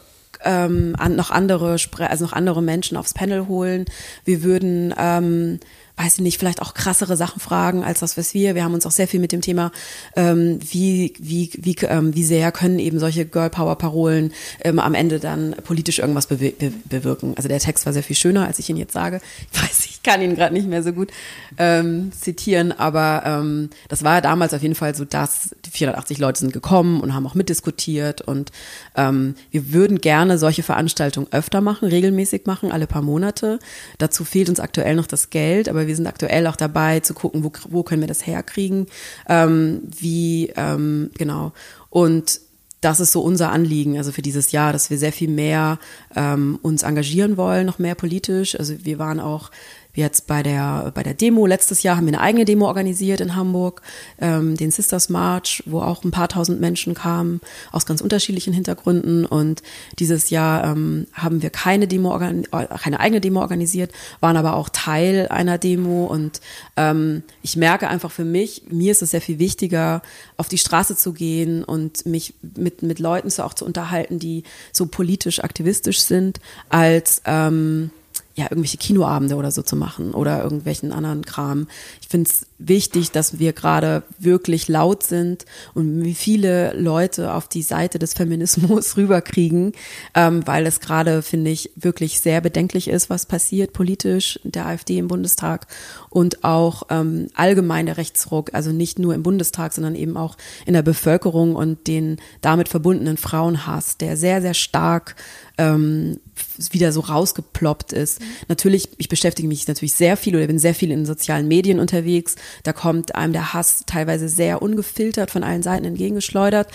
ähm, an, noch andere, also noch andere Menschen aufs Panel holen. Wir würden ähm, weiß ich nicht, vielleicht auch krassere Sachen fragen als das, was wir. Wir haben uns auch sehr viel mit dem Thema, ähm, wie, wie, wie, ähm, wie sehr können eben solche Girl Power Parolen ähm, am Ende dann politisch irgendwas be bewirken. Also der Text war sehr viel schöner, als ich ihn jetzt sage. [LAUGHS] Ich weiß, ich kann ihn gerade nicht mehr so gut ähm, zitieren, aber ähm, das war ja damals auf jeden Fall so, dass die 480 Leute sind gekommen und haben auch mitdiskutiert und ähm, wir würden gerne solche Veranstaltungen öfter machen, regelmäßig machen, alle paar Monate. Dazu fehlt uns aktuell noch das Geld, aber wir sind aktuell auch dabei zu gucken, wo, wo können wir das herkriegen, ähm, wie, ähm, genau. Und das ist so unser Anliegen, also für dieses Jahr, dass wir sehr viel mehr ähm, uns engagieren wollen, noch mehr politisch. Also wir waren auch jetzt bei der, bei der Demo, letztes Jahr haben wir eine eigene Demo organisiert in Hamburg, ähm, den Sisters March, wo auch ein paar tausend Menschen kamen aus ganz unterschiedlichen Hintergründen. Und dieses Jahr ähm, haben wir keine Demo, keine eigene Demo organisiert, waren aber auch Teil einer Demo. Und ähm, ich merke einfach für mich, mir ist es sehr viel wichtiger, auf die Straße zu gehen und mich mit, mit Leuten so auch zu unterhalten, die so politisch aktivistisch sind, als ähm, ja, irgendwelche Kinoabende oder so zu machen oder irgendwelchen anderen Kram. Ich finde es wichtig, dass wir gerade wirklich laut sind und wie viele Leute auf die Seite des Feminismus [LAUGHS] rüberkriegen, ähm, weil es gerade, finde ich, wirklich sehr bedenklich ist, was passiert politisch der AfD im Bundestag und auch ähm, allgemein der Rechtsruck, also nicht nur im Bundestag, sondern eben auch in der Bevölkerung und den damit verbundenen Frauenhass, der sehr, sehr stark ähm, wieder so rausgeploppt ist. Mhm. Natürlich, ich beschäftige mich natürlich sehr viel oder bin sehr viel in sozialen Medien unterwegs. Da kommt einem der Hass teilweise sehr ungefiltert von allen Seiten entgegengeschleudert.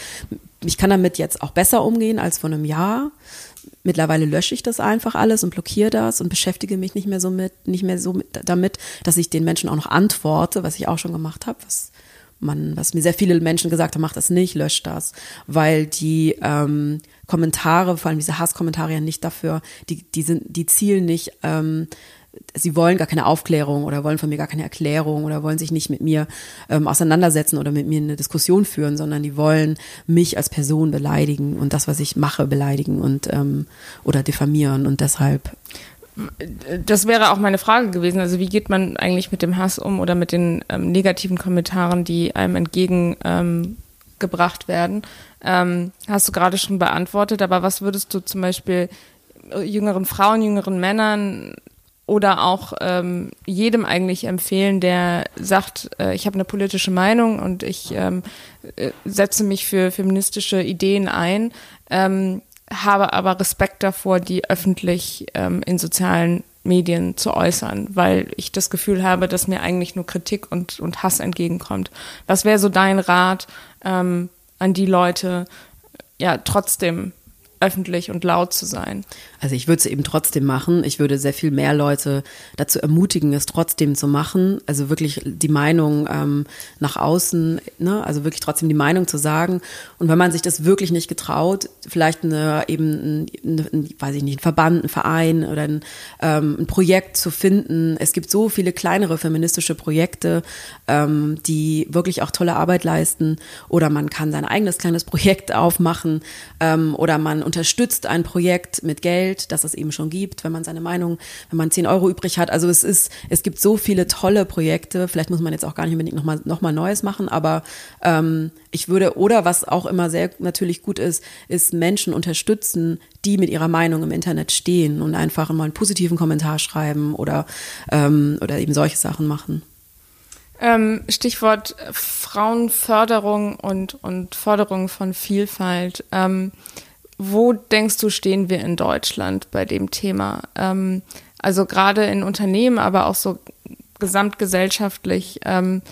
Ich kann damit jetzt auch besser umgehen als vor einem Jahr. Mittlerweile lösche ich das einfach alles und blockiere das und beschäftige mich nicht mehr so mit, nicht mehr so mit, damit, dass ich den Menschen auch noch antworte, was ich auch schon gemacht habe, was man, was mir sehr viele Menschen gesagt haben, mach das nicht, löscht das, weil die ähm, Kommentare, vor allem diese Hasskommentare ja nicht dafür, die, die sind, die zielen nicht, ähm, sie wollen gar keine Aufklärung oder wollen von mir gar keine Erklärung oder wollen sich nicht mit mir ähm, auseinandersetzen oder mit mir eine Diskussion führen, sondern die wollen mich als Person beleidigen und das, was ich mache, beleidigen und ähm, oder diffamieren und deshalb das wäre auch meine Frage gewesen. Also wie geht man eigentlich mit dem Hass um oder mit den ähm, negativen Kommentaren, die einem entgegengebracht ähm, werden? Ähm, hast du gerade schon beantwortet, aber was würdest du zum Beispiel jüngeren Frauen, jüngeren Männern oder auch ähm, jedem eigentlich empfehlen, der sagt, äh, ich habe eine politische Meinung und ich ähm, äh, setze mich für feministische Ideen ein? Ähm, habe aber Respekt davor, die öffentlich ähm, in sozialen Medien zu äußern, weil ich das Gefühl habe, dass mir eigentlich nur Kritik und, und Hass entgegenkommt. Was wäre so dein Rat ähm, an die Leute, ja, trotzdem öffentlich und laut zu sein? Also ich würde es eben trotzdem machen. Ich würde sehr viel mehr Leute dazu ermutigen, es trotzdem zu machen. Also wirklich die Meinung ähm, nach außen, ne? also wirklich trotzdem die Meinung zu sagen. Und wenn man sich das wirklich nicht getraut, vielleicht eine eben, ein, ein, weiß ich nicht, ein Verband, ein Verein oder ein, ähm, ein Projekt zu finden. Es gibt so viele kleinere feministische Projekte, ähm, die wirklich auch tolle Arbeit leisten. Oder man kann sein eigenes kleines Projekt aufmachen ähm, oder man unterstützt ein Projekt mit Geld, das es eben schon gibt, wenn man seine Meinung, wenn man 10 Euro übrig hat. Also es ist, es gibt so viele tolle Projekte. Vielleicht muss man jetzt auch gar nicht unbedingt nochmal noch mal Neues machen, aber ähm, ich würde, oder was auch immer sehr natürlich gut ist, ist Menschen unterstützen, die mit ihrer Meinung im Internet stehen und einfach mal einen positiven Kommentar schreiben oder, ähm, oder eben solche Sachen machen. Ähm, Stichwort Frauenförderung und, und Förderung von Vielfalt. Ähm, wo denkst du, stehen wir in Deutschland bei dem Thema? Ähm, also gerade in Unternehmen, aber auch so gesamtgesellschaftlich. Ähm,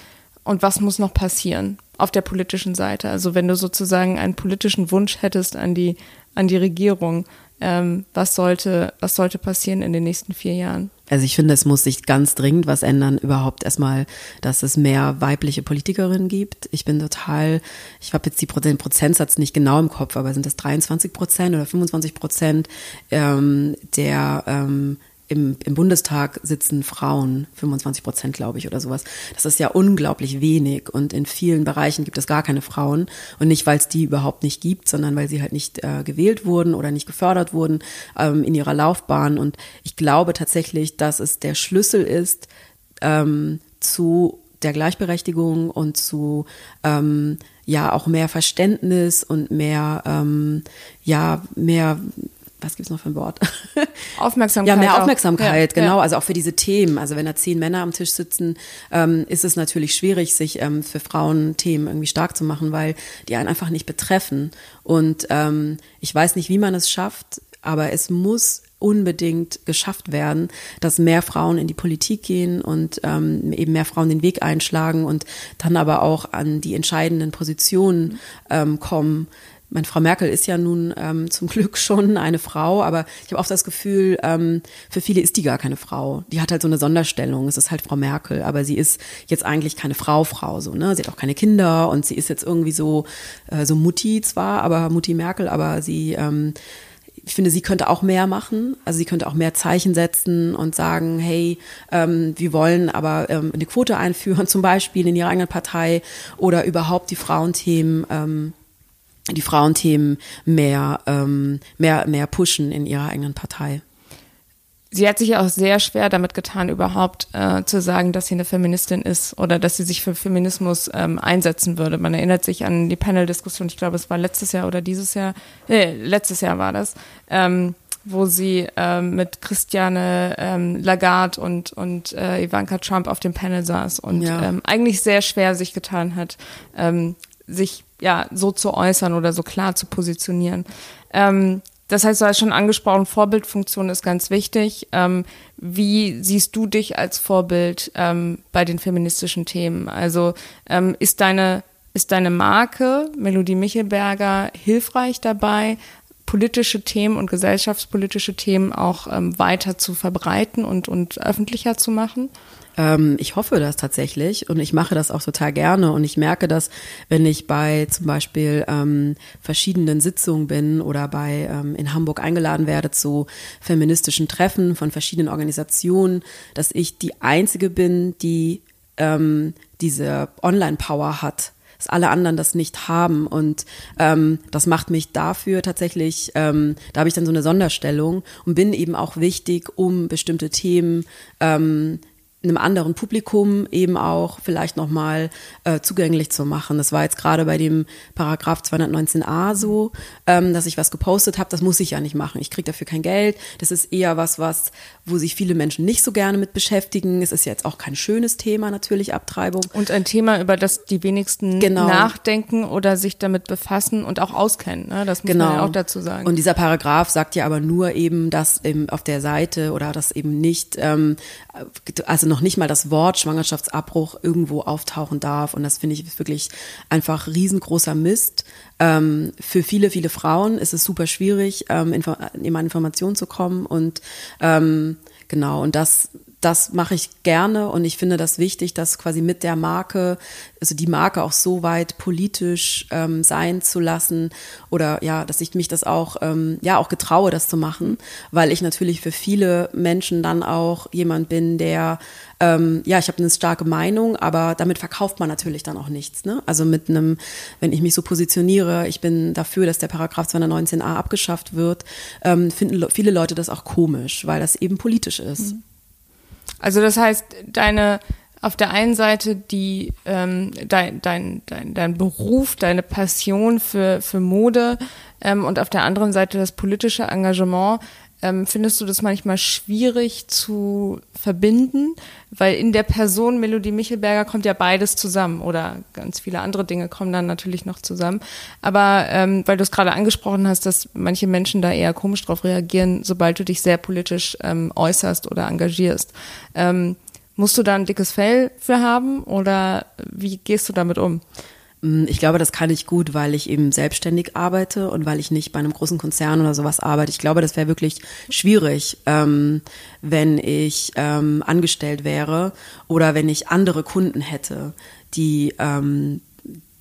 und was muss noch passieren auf der politischen Seite? Also wenn du sozusagen einen politischen Wunsch hättest an die, an die Regierung, ähm, was, sollte, was sollte passieren in den nächsten vier Jahren? Also ich finde, es muss sich ganz dringend was ändern, überhaupt erstmal, dass es mehr weibliche Politikerinnen gibt. Ich bin total, ich habe jetzt die den Prozentsatz nicht genau im Kopf, aber sind das 23 Prozent oder 25 Prozent ähm, der ähm, im, im Bundestag sitzen Frauen, 25 Prozent, glaube ich, oder sowas. Das ist ja unglaublich wenig. Und in vielen Bereichen gibt es gar keine Frauen. Und nicht, weil es die überhaupt nicht gibt, sondern weil sie halt nicht äh, gewählt wurden oder nicht gefördert wurden ähm, in ihrer Laufbahn. Und ich glaube tatsächlich, dass es der Schlüssel ist ähm, zu der Gleichberechtigung und zu ähm, ja auch mehr Verständnis und mehr ähm, ja mehr was gibt's noch für ein Wort? [LAUGHS] Aufmerksamkeit. Ja, mehr Aufmerksamkeit, ja, genau. Ja. Also auch für diese Themen. Also wenn da zehn Männer am Tisch sitzen, ähm, ist es natürlich schwierig, sich ähm, für Frauenthemen irgendwie stark zu machen, weil die einen einfach nicht betreffen. Und ähm, ich weiß nicht, wie man es schafft, aber es muss unbedingt geschafft werden, dass mehr Frauen in die Politik gehen und ähm, eben mehr Frauen den Weg einschlagen und dann aber auch an die entscheidenden Positionen ähm, kommen meine Frau Merkel ist ja nun ähm, zum Glück schon eine Frau, aber ich habe auch das Gefühl, ähm, für viele ist die gar keine Frau. Die hat halt so eine Sonderstellung. Es ist halt Frau Merkel, aber sie ist jetzt eigentlich keine Frau, Frau so. Ne, sie hat auch keine Kinder und sie ist jetzt irgendwie so äh, so Mutti zwar, aber Mutti Merkel, aber sie ähm, ich finde, sie könnte auch mehr machen. Also sie könnte auch mehr Zeichen setzen und sagen, hey, ähm, wir wollen aber ähm, eine Quote einführen, [LAUGHS] zum Beispiel in ihrer eigenen Partei oder überhaupt die Frauenthemen ähm, die Frauenthemen mehr, ähm, mehr, mehr pushen in ihrer eigenen Partei. Sie hat sich ja auch sehr schwer damit getan, überhaupt äh, zu sagen, dass sie eine Feministin ist oder dass sie sich für Feminismus ähm, einsetzen würde. Man erinnert sich an die Panel-Diskussion, ich glaube, es war letztes Jahr oder dieses Jahr, nee, letztes Jahr war das, ähm, wo sie ähm, mit Christiane ähm, Lagarde und, und äh, Ivanka Trump auf dem Panel saß und ja. ähm, eigentlich sehr schwer sich getan hat, ähm, sich ja so zu äußern oder so klar zu positionieren. Ähm, das heißt, du hast schon angesprochen, Vorbildfunktion ist ganz wichtig. Ähm, wie siehst du dich als Vorbild ähm, bei den feministischen Themen? Also ähm, ist deine ist deine Marke Melodie Michelberger hilfreich dabei, politische Themen und gesellschaftspolitische Themen auch ähm, weiter zu verbreiten und, und öffentlicher zu machen? Ähm, ich hoffe das tatsächlich und ich mache das auch total gerne und ich merke das, wenn ich bei zum Beispiel ähm, verschiedenen Sitzungen bin oder bei ähm, in Hamburg eingeladen werde zu feministischen Treffen von verschiedenen Organisationen, dass ich die einzige bin, die ähm, diese Online-Power hat dass alle anderen das nicht haben. Und ähm, das macht mich dafür tatsächlich, ähm, da habe ich dann so eine Sonderstellung und bin eben auch wichtig, um bestimmte Themen ähm, einem anderen Publikum eben auch vielleicht nochmal äh, zugänglich zu machen. Das war jetzt gerade bei dem Paragraph 219a so, ähm, dass ich was gepostet habe. Das muss ich ja nicht machen. Ich kriege dafür kein Geld. Das ist eher was, was, wo sich viele Menschen nicht so gerne mit beschäftigen. Es ist jetzt auch kein schönes Thema natürlich, Abtreibung. Und ein Thema, über das die wenigsten genau. nachdenken oder sich damit befassen und auch auskennen. Ne? Das muss genau. man ja auch dazu sagen. Und dieser Paragraph sagt ja aber nur eben, dass eben auf der Seite oder dass eben nicht, ähm, also noch nicht mal das Wort Schwangerschaftsabbruch irgendwo auftauchen darf. Und das finde ich wirklich einfach riesengroßer Mist. Ähm, für viele, viele Frauen ist es super schwierig, ähm, in, in Informationen zu kommen. Und ähm, genau, und das das mache ich gerne und ich finde das wichtig, dass quasi mit der Marke, also die Marke auch so weit politisch ähm, sein zu lassen oder ja, dass ich mich das auch, ähm, ja, auch getraue, das zu machen, weil ich natürlich für viele Menschen dann auch jemand bin, der, ähm, ja, ich habe eine starke Meinung, aber damit verkauft man natürlich dann auch nichts. Ne? Also mit einem, wenn ich mich so positioniere, ich bin dafür, dass der Paragraph 219a abgeschafft wird, ähm, finden viele Leute das auch komisch, weil das eben politisch ist. Mhm. Also das heißt, deine auf der einen Seite die ähm, dein, dein, dein, dein Beruf, deine Passion für, für Mode ähm, und auf der anderen Seite das politische Engagement. Ähm, findest du das manchmal schwierig zu verbinden? Weil in der Person Melodie Michelberger kommt ja beides zusammen oder ganz viele andere Dinge kommen dann natürlich noch zusammen. Aber ähm, weil du es gerade angesprochen hast, dass manche Menschen da eher komisch drauf reagieren, sobald du dich sehr politisch ähm, äußerst oder engagierst. Ähm, musst du da ein dickes Fell für haben oder wie gehst du damit um? Mm, ich glaube, das kann ich gut, weil ich eben selbstständig arbeite und weil ich nicht bei einem großen Konzern oder sowas arbeite. Ich glaube, das wäre wirklich schwierig, ähm, wenn ich ähm, angestellt wäre oder wenn ich andere Kunden hätte, die, ähm,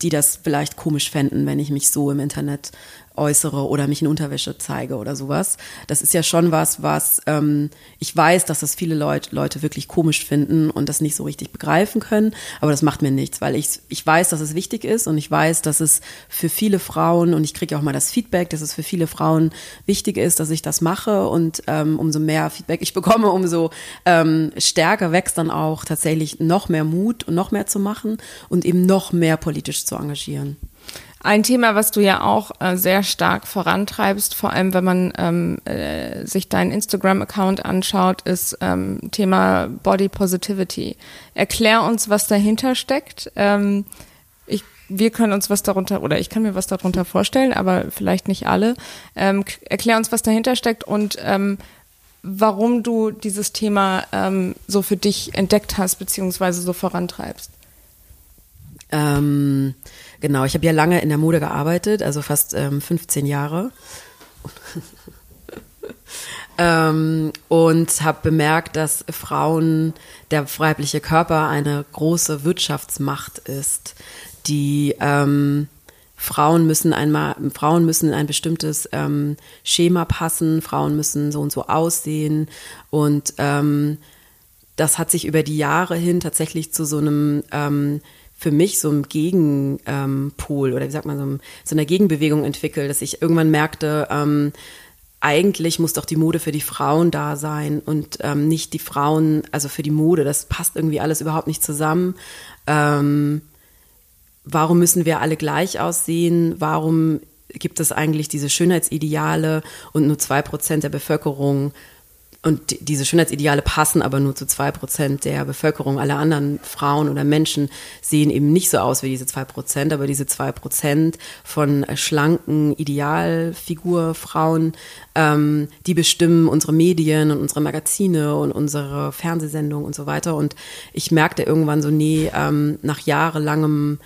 die das vielleicht komisch fänden, wenn ich mich so im Internet äußere oder mich in Unterwäsche zeige oder sowas. Das ist ja schon was, was ähm, ich weiß, dass das viele Leute, Leute wirklich komisch finden und das nicht so richtig begreifen können, aber das macht mir nichts, weil ich, ich weiß, dass es wichtig ist und ich weiß, dass es für viele Frauen und ich kriege auch mal das Feedback, dass es für viele Frauen wichtig ist, dass ich das mache und ähm, umso mehr Feedback ich [LAUGHS] bekomme, umso ähm, stärker wächst dann auch tatsächlich noch mehr Mut und noch mehr zu machen und eben noch mehr politisch zu engagieren. Ein Thema, was du ja auch äh, sehr stark vorantreibst, vor allem wenn man ähm, äh, sich deinen Instagram-Account anschaut, ist ähm, Thema Body Positivity. Erklär uns, was dahinter steckt. Ähm, ich, wir können uns was darunter, oder ich kann mir was darunter vorstellen, aber vielleicht nicht alle. Ähm, erklär uns, was dahinter steckt und ähm, warum du dieses Thema ähm, so für dich entdeckt hast, beziehungsweise so vorantreibst. Ähm, genau, ich habe ja lange in der Mode gearbeitet, also fast ähm, 15 Jahre. [LAUGHS] ähm, und habe bemerkt, dass Frauen, der weibliche Körper eine große Wirtschaftsmacht ist, die ähm, Frauen müssen einmal, Frauen müssen in ein bestimmtes ähm, Schema passen, Frauen müssen so und so aussehen und ähm, das hat sich über die Jahre hin tatsächlich zu so einem ähm, für mich so ein Gegenpol ähm, oder wie sagt man, so, so eine Gegenbewegung entwickelt, dass ich irgendwann merkte, ähm, eigentlich muss doch die Mode für die Frauen da sein und ähm, nicht die Frauen, also für die Mode. Das passt irgendwie alles überhaupt nicht zusammen. Ähm, warum müssen wir alle gleich aussehen? Warum gibt es eigentlich diese Schönheitsideale und nur zwei Prozent der Bevölkerung und diese Schönheitsideale passen aber nur zu zwei Prozent der Bevölkerung. Alle anderen Frauen oder Menschen sehen eben nicht so aus wie diese zwei Prozent, aber diese zwei Prozent von schlanken Idealfigurfrauen, ähm, die bestimmen unsere Medien und unsere Magazine und unsere Fernsehsendungen und so weiter. Und ich merkte irgendwann so, nee, ähm, nach jahrelangem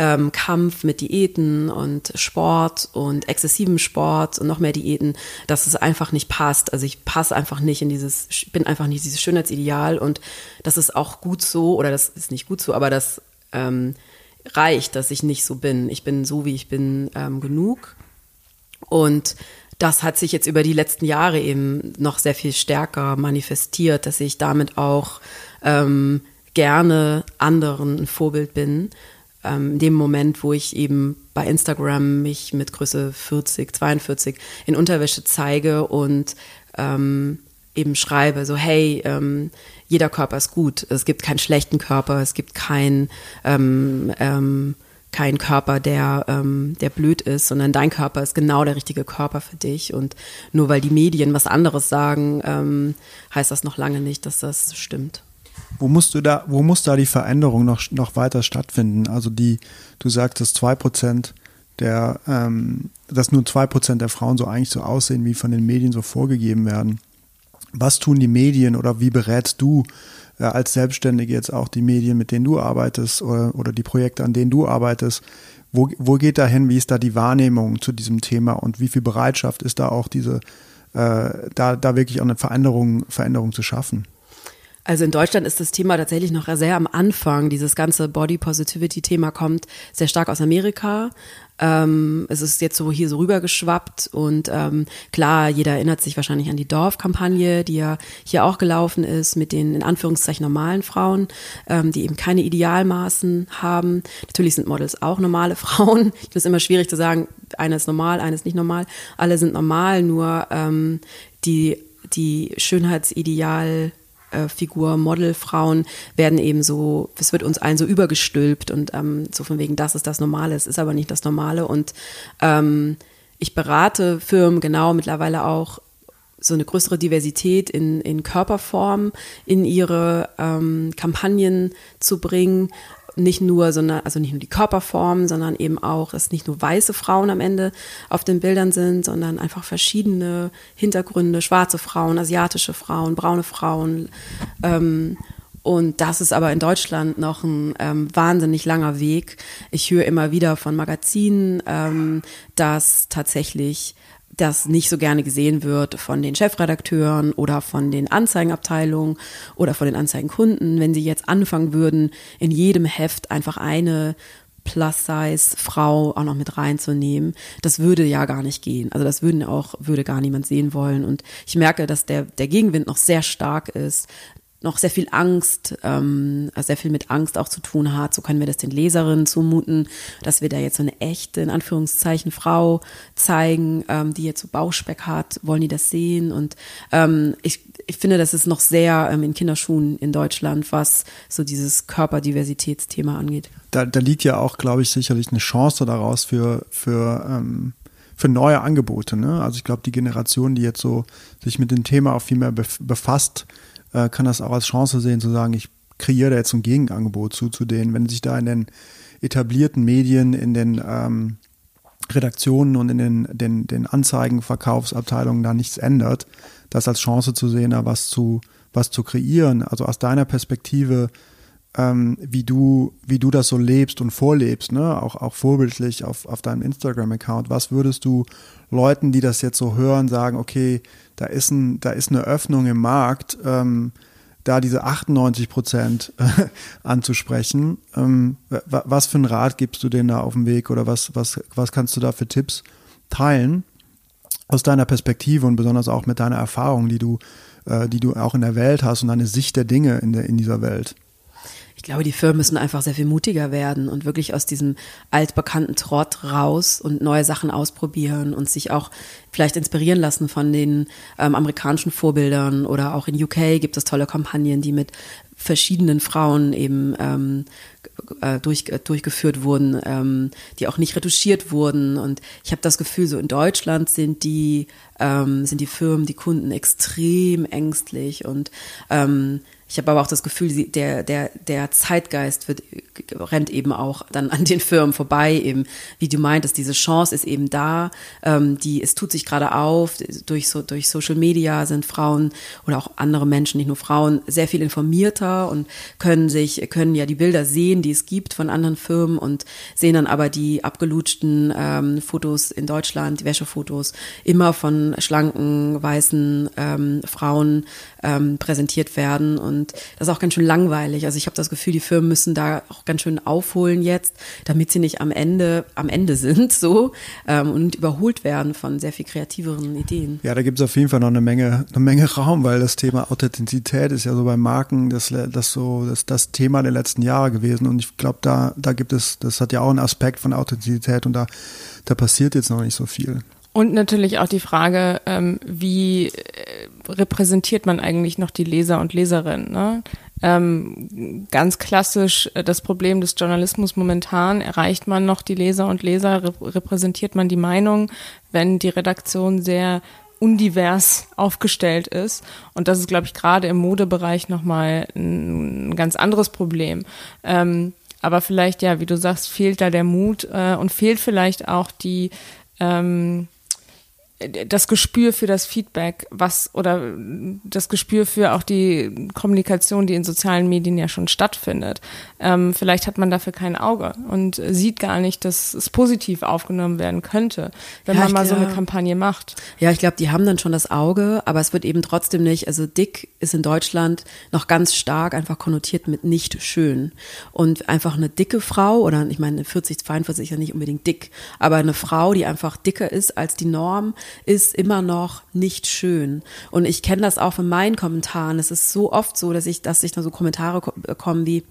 ähm, Kampf mit Diäten und Sport und exzessivem Sport und noch mehr Diäten, dass es einfach nicht passt. Also ich passe einfach nicht in dieses, bin einfach nicht dieses Schönheitsideal und das ist auch gut so, oder das ist nicht gut so, aber das ähm, reicht, dass ich nicht so bin. Ich bin so, wie ich bin, ähm, genug. Und das hat sich jetzt über die letzten Jahre eben noch sehr viel stärker manifestiert, dass ich damit auch ähm, gerne anderen ein Vorbild bin ähm, in dem Moment, wo ich eben bei Instagram mich mit Größe 40, 42 in Unterwäsche zeige und ähm, eben schreibe, so hey, ähm, jeder Körper ist gut, es gibt keinen schlechten Körper, es gibt keinen ähm, ähm, kein Körper, der, ähm, der blöd ist, sondern dein Körper ist genau der richtige Körper für dich. Und nur weil die Medien was anderes sagen, ähm, heißt das noch lange nicht, dass das stimmt. Wo musst du da, wo muss da die Veränderung noch, noch weiter stattfinden? Also die, du sagtest zwei Prozent der, ähm, dass nur zwei Prozent der Frauen so eigentlich so aussehen, wie von den Medien so vorgegeben werden. Was tun die Medien oder wie berätst du äh, als Selbstständige jetzt auch die Medien, mit denen du arbeitest oder, oder die Projekte, an denen du arbeitest? Wo, wo geht da hin? Wie ist da die Wahrnehmung zu diesem Thema und wie viel Bereitschaft ist da auch diese, äh, da, da wirklich auch eine Veränderung, Veränderung zu schaffen? Also in Deutschland ist das Thema tatsächlich noch sehr am Anfang. Dieses ganze Body Positivity Thema kommt sehr stark aus Amerika. Ähm, es ist jetzt so hier so rübergeschwappt und ähm, klar, jeder erinnert sich wahrscheinlich an die Dorfkampagne, die ja hier auch gelaufen ist mit den in Anführungszeichen normalen Frauen, ähm, die eben keine Idealmaßen haben. Natürlich sind Models auch normale [LAUGHS] Frauen. Es immer schwierig zu sagen, eine ist normal, eine ist nicht normal. Alle sind normal, nur ähm, die die Schönheitsideal Figur, Modelfrauen werden eben so, es wird uns allen so übergestülpt und ähm, so von wegen, das ist das Normale, es ist aber nicht das Normale. Und ähm, ich berate Firmen genau mittlerweile auch so eine größere Diversität in, in Körperform in ihre ähm, Kampagnen zu bringen nicht nur, sondern, also nicht nur die Körperform, sondern eben auch, dass nicht nur weiße Frauen am Ende auf den Bildern sind, sondern einfach verschiedene Hintergründe, schwarze Frauen, asiatische Frauen, braune Frauen. Ähm, und das ist aber in Deutschland noch ein ähm, wahnsinnig langer Weg. Ich höre immer wieder von Magazinen, ähm, dass tatsächlich das nicht so gerne gesehen wird von den Chefredakteuren oder von den Anzeigenabteilungen oder von den Anzeigenkunden, wenn sie jetzt anfangen würden, in jedem Heft einfach eine Plus-Size-Frau auch noch mit reinzunehmen. Das würde ja gar nicht gehen. Also das würden auch, würde gar niemand sehen wollen. Und ich merke, dass der, der Gegenwind noch sehr stark ist, noch sehr viel Angst, ähm, sehr viel mit Angst auch zu tun hat. So können wir das den Leserinnen zumuten, dass wir da jetzt so eine echte, in Anführungszeichen, Frau zeigen, ähm, die jetzt so Bauchspeck hat. Wollen die das sehen? Und ähm, ich, ich finde, das ist noch sehr ähm, in Kinderschuhen in Deutschland, was so dieses Körperdiversitätsthema angeht. Da, da liegt ja auch, glaube ich, sicherlich eine Chance daraus für, für ähm für neue Angebote. Ne? Also ich glaube, die Generation, die jetzt so sich mit dem Thema auch viel mehr befasst, äh, kann das auch als Chance sehen, zu sagen, ich kreiere da jetzt ein Gegenangebot zu, zu denen, wenn sich da in den etablierten Medien, in den ähm, Redaktionen und in den, den, den Anzeigenverkaufsabteilungen da nichts ändert, das als Chance zu sehen, da was zu, was zu kreieren. Also aus deiner Perspektive, ähm, wie du, wie du das so lebst und vorlebst, ne? auch, auch vorbildlich auf, auf deinem Instagram-Account. Was würdest du Leuten, die das jetzt so hören, sagen, okay, da ist, ein, da ist eine Öffnung im Markt, ähm, da diese 98 Prozent äh, [LAUGHS] anzusprechen. Ähm, was für einen Rat gibst du denen da auf dem Weg oder was, was, was kannst du da für Tipps teilen aus deiner Perspektive und besonders auch mit deiner Erfahrung, die du, äh, die du auch in der Welt hast und deine Sicht der Dinge in, der, in dieser Welt? Ich glaube, die Firmen müssen einfach sehr viel mutiger werden und wirklich aus diesem altbekannten Trott raus und neue Sachen ausprobieren und sich auch vielleicht inspirieren lassen von den ähm, amerikanischen Vorbildern oder auch in UK gibt es tolle Kampagnen, die mit verschiedenen Frauen eben ähm, äh, durch, äh, durchgeführt wurden, ähm, die auch nicht retuschiert wurden. Und ich habe das Gefühl, so in Deutschland sind die, ähm, sind die Firmen, die Kunden extrem ängstlich und ähm, ich habe aber auch das Gefühl, der, der, der Zeitgeist wird, rennt eben auch dann an den Firmen vorbei, eben, wie du meintest, diese Chance ist eben da, ähm, die, es tut sich gerade auf, durch, so, durch Social Media sind Frauen oder auch andere Menschen, nicht nur Frauen, sehr viel informierter und können sich, können ja die Bilder sehen, die es gibt von anderen Firmen und sehen dann aber die abgelutschten ähm, Fotos in Deutschland, die Wäschefotos, immer von schlanken, weißen ähm, Frauen ähm, präsentiert werden und und das ist auch ganz schön langweilig. Also ich habe das Gefühl, die Firmen müssen da auch ganz schön aufholen jetzt, damit sie nicht am Ende, am Ende sind so ähm, und überholt werden von sehr viel kreativeren Ideen. Ja, da gibt es auf jeden Fall noch eine Menge, eine Menge Raum, weil das Thema Authentizität ist ja so bei Marken das, das so das, das Thema der letzten Jahre gewesen. Und ich glaube, da, da gibt es, das hat ja auch einen Aspekt von Authentizität und da, da passiert jetzt noch nicht so viel. Und natürlich auch die Frage, ähm, wie äh, repräsentiert man eigentlich noch die Leser und Leserinnen? Ne? Ähm, ganz klassisch äh, das Problem des Journalismus momentan, erreicht man noch die Leser und Leser, rep repräsentiert man die Meinung, wenn die Redaktion sehr undivers aufgestellt ist. Und das ist, glaube ich, gerade im Modebereich nochmal ein ganz anderes Problem. Ähm, aber vielleicht, ja, wie du sagst, fehlt da der Mut äh, und fehlt vielleicht auch die ähm, das Gespür für das Feedback, was oder das Gespür für auch die Kommunikation, die in sozialen Medien ja schon stattfindet. Ähm, vielleicht hat man dafür kein Auge und sieht gar nicht, dass es positiv aufgenommen werden könnte, wenn ja, man mal so eine Kampagne macht. Ja, ich glaube, die haben dann schon das Auge, aber es wird eben trotzdem nicht, also dick ist in Deutschland noch ganz stark einfach konnotiert mit nicht schön. Und einfach eine dicke Frau, oder ich meine, 40, 42 ist ja nicht unbedingt dick, aber eine Frau, die einfach dicker ist als die Norm, ist immer noch nicht schön. Und ich kenne das auch von meinen Kommentaren. Es ist so oft so, dass ich, dass ich da so Kommentare kommen wie,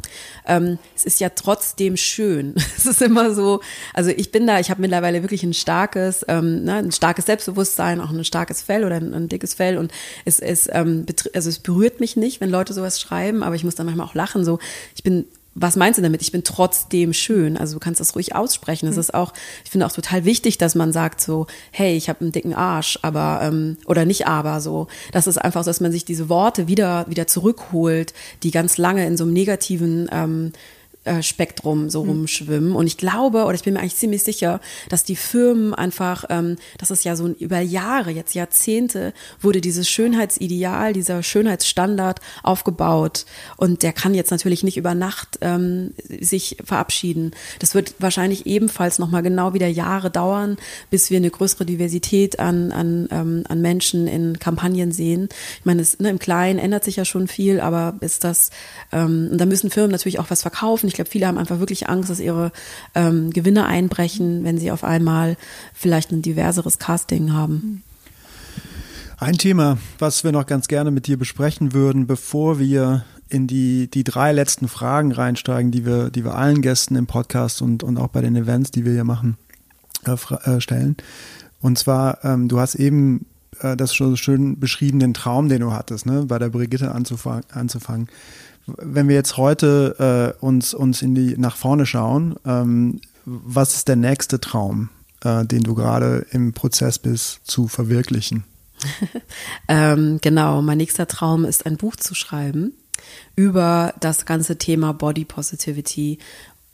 ähm, es ist ja trotzdem schön. [LAUGHS] es ist immer so, also ich bin da, ich habe mittlerweile wirklich ein starkes, ähm, ne, ein starkes Selbstbewusstsein, auch ein starkes Fell oder ein, ein dickes Fell. Und es, es, ähm, also es berührt mich nicht, wenn Leute sowas schreiben, aber ich muss dann manchmal auch lachen. So, ich bin was meinst du damit? Ich bin trotzdem schön. Also du kannst das ruhig aussprechen. Es mhm. ist auch, ich finde auch total wichtig, dass man sagt so, hey, ich habe einen dicken Arsch, aber ähm, oder nicht aber so. Das ist einfach so, dass man sich diese Worte wieder wieder zurückholt, die ganz lange in so einem negativen ähm, äh, Spektrum so hm. rumschwimmen. Und ich glaube, oder ich bin mir eigentlich ziemlich sicher, dass die Firmen einfach, ähm, das ist ja so ein, über Jahre, jetzt Jahrzehnte, wurde dieses Schönheitsideal, dieser Schönheitsstandard aufgebaut. Und der kann jetzt natürlich nicht über Nacht ähm, sich verabschieden. Das wird wahrscheinlich ebenfalls nochmal genau wieder Jahre dauern, bis wir eine größere Diversität an, an, ähm, an Menschen in Kampagnen sehen. Ich meine, es, ne, im Kleinen ändert sich ja schon viel, aber ist das, ähm, da müssen Firmen natürlich auch was verkaufen. Ich glaube, viele haben einfach wirklich Angst, dass ihre ähm, Gewinne einbrechen, wenn sie auf einmal vielleicht ein diverseres Casting haben. Ein Thema, was wir noch ganz gerne mit dir besprechen würden, bevor wir in die, die drei letzten Fragen reinsteigen, die wir, die wir allen Gästen im Podcast und, und auch bei den Events, die wir hier machen, äh, äh, stellen. Und zwar, ähm, du hast eben äh, das schon schön beschrieben, den Traum, den du hattest, ne, bei der Brigitte anzufangen. anzufangen wenn wir jetzt heute äh, uns, uns in die, nach vorne schauen, ähm, was ist der nächste Traum, äh, den du gerade im Prozess bist zu verwirklichen? [LAUGHS] ähm, genau, mein nächster Traum ist ein Buch zu schreiben über das ganze Thema Body Positivity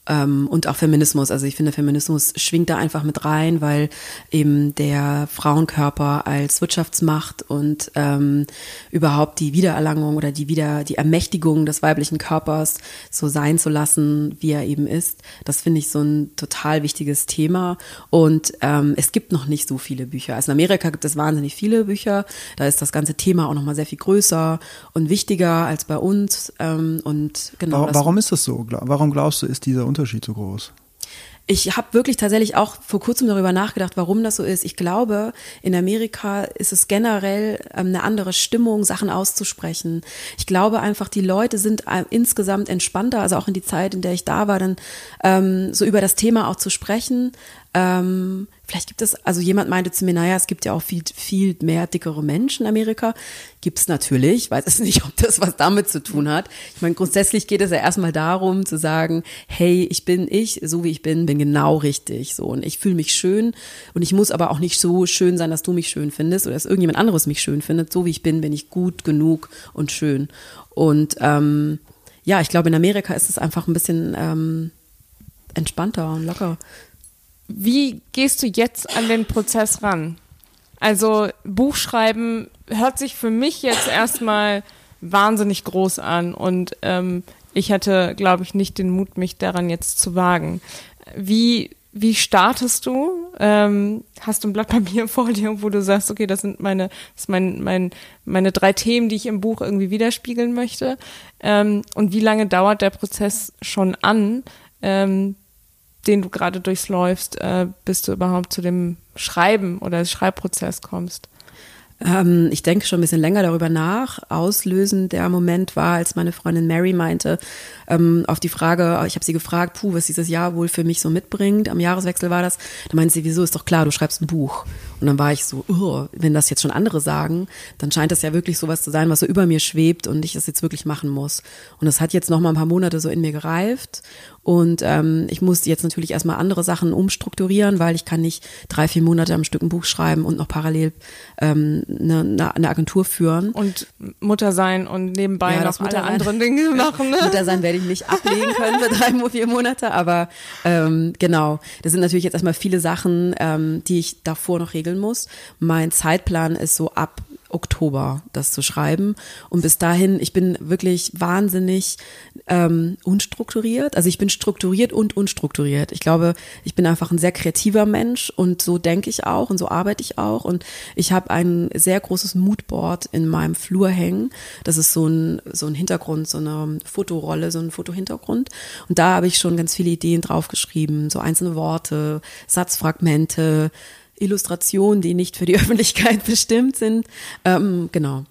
und auch Feminismus. Also ich finde, Feminismus schwingt da einfach mit rein, weil eben der Frauenkörper als Wirtschaftsmacht und ähm, überhaupt die Wiedererlangung oder die wieder die Ermächtigung des weiblichen Körpers so sein zu lassen, wie er eben ist, das finde ich so ein total wichtiges Thema. Und ähm, es gibt noch nicht so viele Bücher. Also in Amerika gibt es wahnsinnig viele Bücher. Da ist das ganze Thema auch noch mal sehr viel größer und wichtiger als bei uns. Ähm, und genau. Warum, warum ist das so? Warum glaubst du, ist dieser Unterschied so groß? Ich habe wirklich tatsächlich auch vor kurzem darüber nachgedacht, warum das so ist. Ich glaube, in Amerika ist es generell ähm, eine andere Stimmung, Sachen auszusprechen. Ich glaube einfach, die Leute sind äh, insgesamt entspannter, also auch in die Zeit, in der ich da war, dann ähm, so über das Thema auch zu sprechen. Ähm, vielleicht gibt es, also jemand meinte zu mir, naja, es gibt ja auch viel, viel mehr dickere Menschen in Amerika. Gibt es natürlich, weiß es [LAUGHS] nicht, ob das was damit zu tun hat. Ich meine, grundsätzlich geht es ja erstmal darum zu sagen, hey, ich bin ich, so wie ich bin, bin genau richtig. So, und ich fühle mich schön und ich muss aber auch nicht so schön sein, dass du mich schön findest oder dass irgendjemand anderes mich schön findet. So wie ich bin, bin ich gut genug und schön. Und ähm, ja, ich glaube, in Amerika ist es einfach ein bisschen ähm, entspannter und locker. Wie gehst du jetzt an den Prozess ran? Also Buchschreiben hört sich für mich jetzt erstmal wahnsinnig groß an und ähm, ich hätte, glaube ich, nicht den Mut, mich daran jetzt zu wagen. Wie, wie startest du? Ähm, hast du ein Blatt Papier [LAUGHS] vor dir, wo du sagst, okay, das sind meine, das ist mein, mein, meine drei Themen, die ich im Buch irgendwie widerspiegeln möchte? Ähm, und wie lange dauert der Prozess schon an, ähm, den du gerade durchläufst, äh, bis du überhaupt zu dem Schreiben oder Schreibprozess kommst? Ähm, ich denke schon ein bisschen länger darüber nach. Auslösend der Moment war, als meine Freundin Mary meinte, ähm, auf die Frage, ich habe sie gefragt, puh, was dieses Jahr wohl für mich so mitbringt, am Jahreswechsel war das, da meinte sie, wieso ist doch klar, du schreibst ein Buch. Und dann war ich so, oh, wenn das jetzt schon andere sagen, dann scheint das ja wirklich sowas zu sein, was so über mir schwebt und ich das jetzt wirklich machen muss. Und das hat jetzt noch mal ein paar Monate so in mir gereift und ähm, ich musste jetzt natürlich erstmal andere Sachen umstrukturieren, weil ich kann nicht drei, vier Monate am Stück ein Buch schreiben und noch parallel ähm, eine, eine Agentur führen. Und Mutter sein und nebenbei ja, noch alle anderen Dinge [LAUGHS] machen. Ne? Mutter sein werde ich nicht ablegen können für drei, vier Monate, aber ähm, genau, das sind natürlich jetzt erstmal viele Sachen, ähm, die ich davor noch regeln regeln muss. Mein Zeitplan ist so ab Oktober, das zu schreiben. Und bis dahin, ich bin wirklich wahnsinnig ähm, unstrukturiert. Also ich bin strukturiert und unstrukturiert. Ich glaube, ich bin einfach ein sehr kreativer Mensch und so denke ich auch und so arbeite ich auch. Und ich habe ein sehr großes Moodboard in meinem Flur hängen. Das ist so ein, so ein Hintergrund, so eine Fotorolle, so ein Fotohintergrund. Und da habe ich schon ganz viele Ideen draufgeschrieben, so einzelne Worte, Satzfragmente, Illustrationen, die nicht für die [LAUGHS] Öffentlichkeit bestimmt sind. Ähm, genau.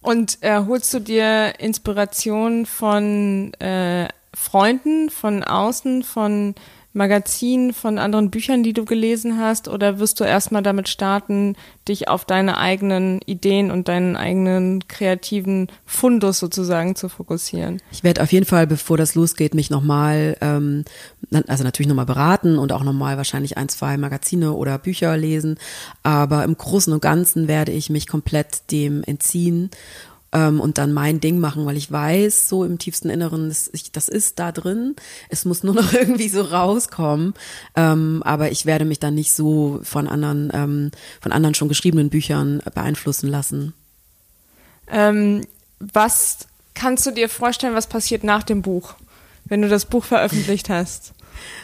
Und äh, holst du dir Inspiration von äh, Freunden, von außen, von Magazinen, von anderen Büchern, die du gelesen hast? Oder wirst du erstmal damit starten, dich auf deine eigenen Ideen und deinen eigenen kreativen Fundus sozusagen zu fokussieren? Ich werde auf jeden Fall, bevor das losgeht, mich nochmal, ähm, also natürlich nochmal beraten und auch nochmal wahrscheinlich ein, zwei Magazine oder Bücher lesen. Aber im Großen und Ganzen werde ich mich komplett dem entziehen ähm, und dann mein Ding machen, weil ich weiß, so im tiefsten Inneren, das, ich, das ist da drin. Es muss nur [LAUGHS] noch irgendwie so rauskommen. Ähm, aber ich werde mich dann nicht so von anderen, ähm, von anderen schon geschriebenen Büchern beeinflussen lassen. Ähm, was kannst du dir vorstellen, was passiert nach dem Buch, wenn du das Buch veröffentlicht hast?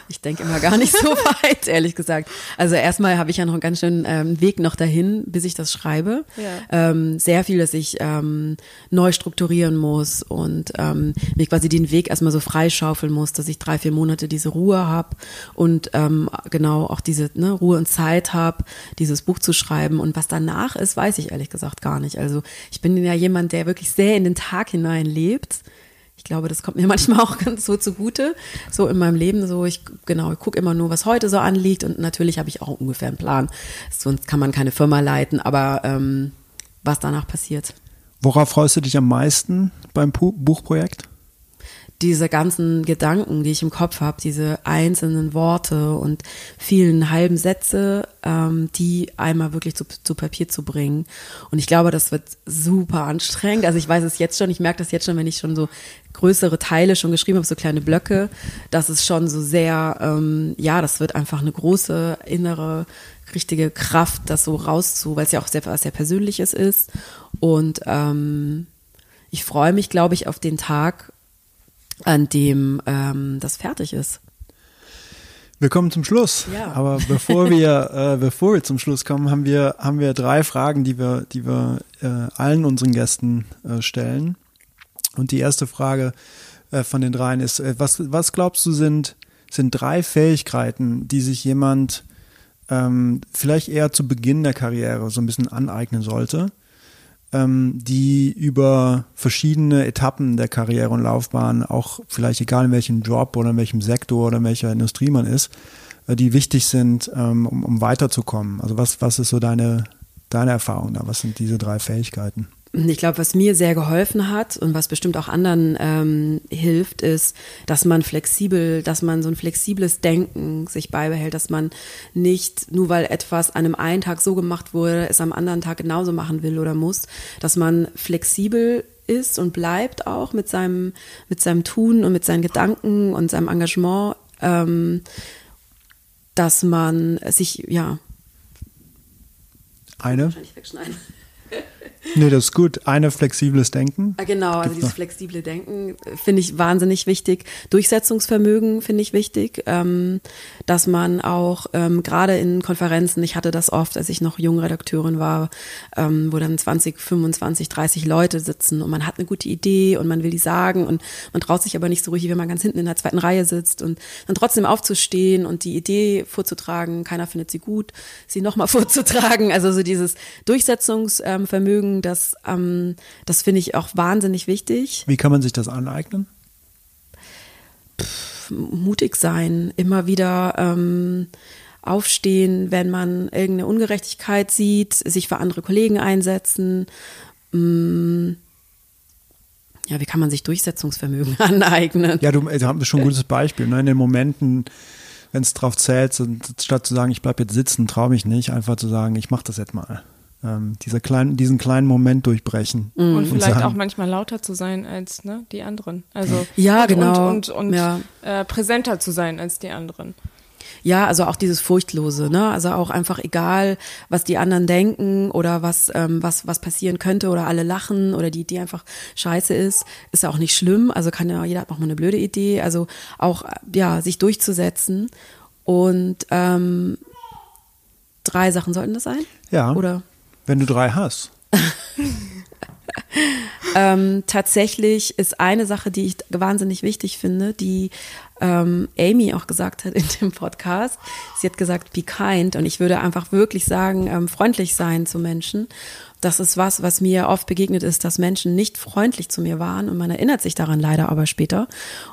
Ich denke immer gar nicht so [LAUGHS] weit, ehrlich gesagt. Also erstmal habe ich ja noch einen ganz schönen ähm, Weg noch dahin, bis ich das schreibe. Ja. Ähm, sehr viel, dass ich ähm, neu strukturieren muss und ähm, mir quasi den Weg erstmal so freischaufeln muss, dass ich drei, vier Monate diese Ruhe habe und ähm, genau auch diese ne, Ruhe und Zeit habe, dieses Buch zu schreiben. Und was danach ist, weiß ich ehrlich gesagt gar nicht. Also ich bin ja jemand, der wirklich sehr in den Tag hinein lebt ich glaube, das kommt mir [LAUGHS] manchmal auch ganz so zugute, so in meinem Leben. So, ich genau, ich gucke immer nur, was heute so anliegt und natürlich habe ich auch ungefähr einen Plan. Sonst kann man keine Firma leiten, aber ähm, was danach passiert. Worauf freust du dich am meisten beim Buchprojekt? Diese ganzen Gedanken, die ich im Kopf habe, diese einzelnen Worte und vielen halben Sätze, ähm, die einmal wirklich zu, zu Papier zu bringen. Und ich glaube, das wird super anstrengend. Also ich weiß es jetzt schon, ich merke das jetzt schon, wenn ich schon so größere Teile schon geschrieben habe, so kleine Blöcke, das ist schon so sehr, ähm, ja, das wird einfach eine große innere richtige Kraft, das so rauszu, weil es ja auch sehr, sehr Persönliches ist. Und ähm, ich freue mich, glaube ich, auf den Tag, an dem ähm, das fertig ist. Wir kommen zum Schluss. Ja. Aber bevor wir, [LAUGHS] äh, bevor wir zum Schluss kommen, haben wir, haben wir drei Fragen, die wir, die wir äh, allen unseren Gästen äh, stellen. Und die erste Frage äh, von den dreien ist, äh, was, was glaubst du sind, sind drei Fähigkeiten, die sich jemand ähm, vielleicht eher zu Beginn der Karriere so ein bisschen aneignen sollte? Ähm, die über verschiedene Etappen der Karriere und Laufbahn, auch vielleicht egal in welchem Job oder in welchem Sektor oder in welcher Industrie man ist, äh, die wichtig sind, ähm, um, um weiterzukommen. Also was, was ist so deine, deine Erfahrung da? Was sind diese drei Fähigkeiten? Ich glaube, was mir sehr geholfen hat und was bestimmt auch anderen ähm, hilft, ist, dass man flexibel, dass man so ein flexibles Denken sich beibehält, dass man nicht nur weil etwas an einem einen Tag so gemacht wurde, es am anderen Tag genauso machen will oder muss, dass man flexibel ist und bleibt auch mit seinem mit seinem Tun und mit seinen Gedanken und seinem Engagement, ähm, dass man sich ja eine. Wahrscheinlich wegschneiden. Nee, das ist gut. Eine flexibles Denken. Ah, genau, also dieses noch. flexible Denken finde ich wahnsinnig wichtig. Durchsetzungsvermögen finde ich wichtig, ähm, dass man auch ähm, gerade in Konferenzen, ich hatte das oft, als ich noch junge Redakteurin war, ähm, wo dann 20, 25, 30 Leute sitzen und man hat eine gute Idee und man will die sagen und man traut sich aber nicht so richtig, wenn man ganz hinten in der zweiten Reihe sitzt und dann trotzdem aufzustehen und die Idee vorzutragen, keiner findet sie gut, sie nochmal [LAUGHS] vorzutragen. Also so dieses Durchsetzungsvermögen Übungen, das, ähm, das finde ich auch wahnsinnig wichtig. Wie kann man sich das aneignen? Pff, mutig sein, immer wieder ähm, aufstehen, wenn man irgendeine Ungerechtigkeit sieht, sich für andere Kollegen einsetzen. Mm, ja, wie kann man sich Durchsetzungsvermögen [LAUGHS] aneignen? Ja, du, du hast schon ein gutes Beispiel. Ne? In den Momenten, wenn es drauf zählt, statt zu sagen, ich bleibe jetzt sitzen, traue mich nicht, einfach zu sagen, ich mache das jetzt mal ähm, dieser kleinen, diesen kleinen Moment durchbrechen. Mhm. Und vielleicht und auch manchmal lauter zu sein als ne, die anderen. Also ja, und, genau. Und, und, und ja. äh, präsenter zu sein als die anderen. Ja, also auch dieses Furchtlose, ne? Also auch einfach egal, was die anderen denken oder was, ähm, was, was passieren könnte oder alle lachen oder die Idee einfach scheiße ist, ist ja auch nicht schlimm. Also kann ja, jeder hat auch mal eine blöde Idee. Also auch, ja, sich durchzusetzen. Und ähm, drei Sachen sollten das sein? Ja. Oder? Wenn du drei hast. [LAUGHS] ähm, tatsächlich ist eine Sache, die ich wahnsinnig wichtig finde, die ähm, Amy auch gesagt hat in dem Podcast. Sie hat gesagt, be kind. Und ich würde einfach wirklich sagen, ähm, freundlich sein zu Menschen. Das ist was, was mir oft begegnet ist, dass Menschen nicht freundlich zu mir waren und man erinnert sich daran leider aber später.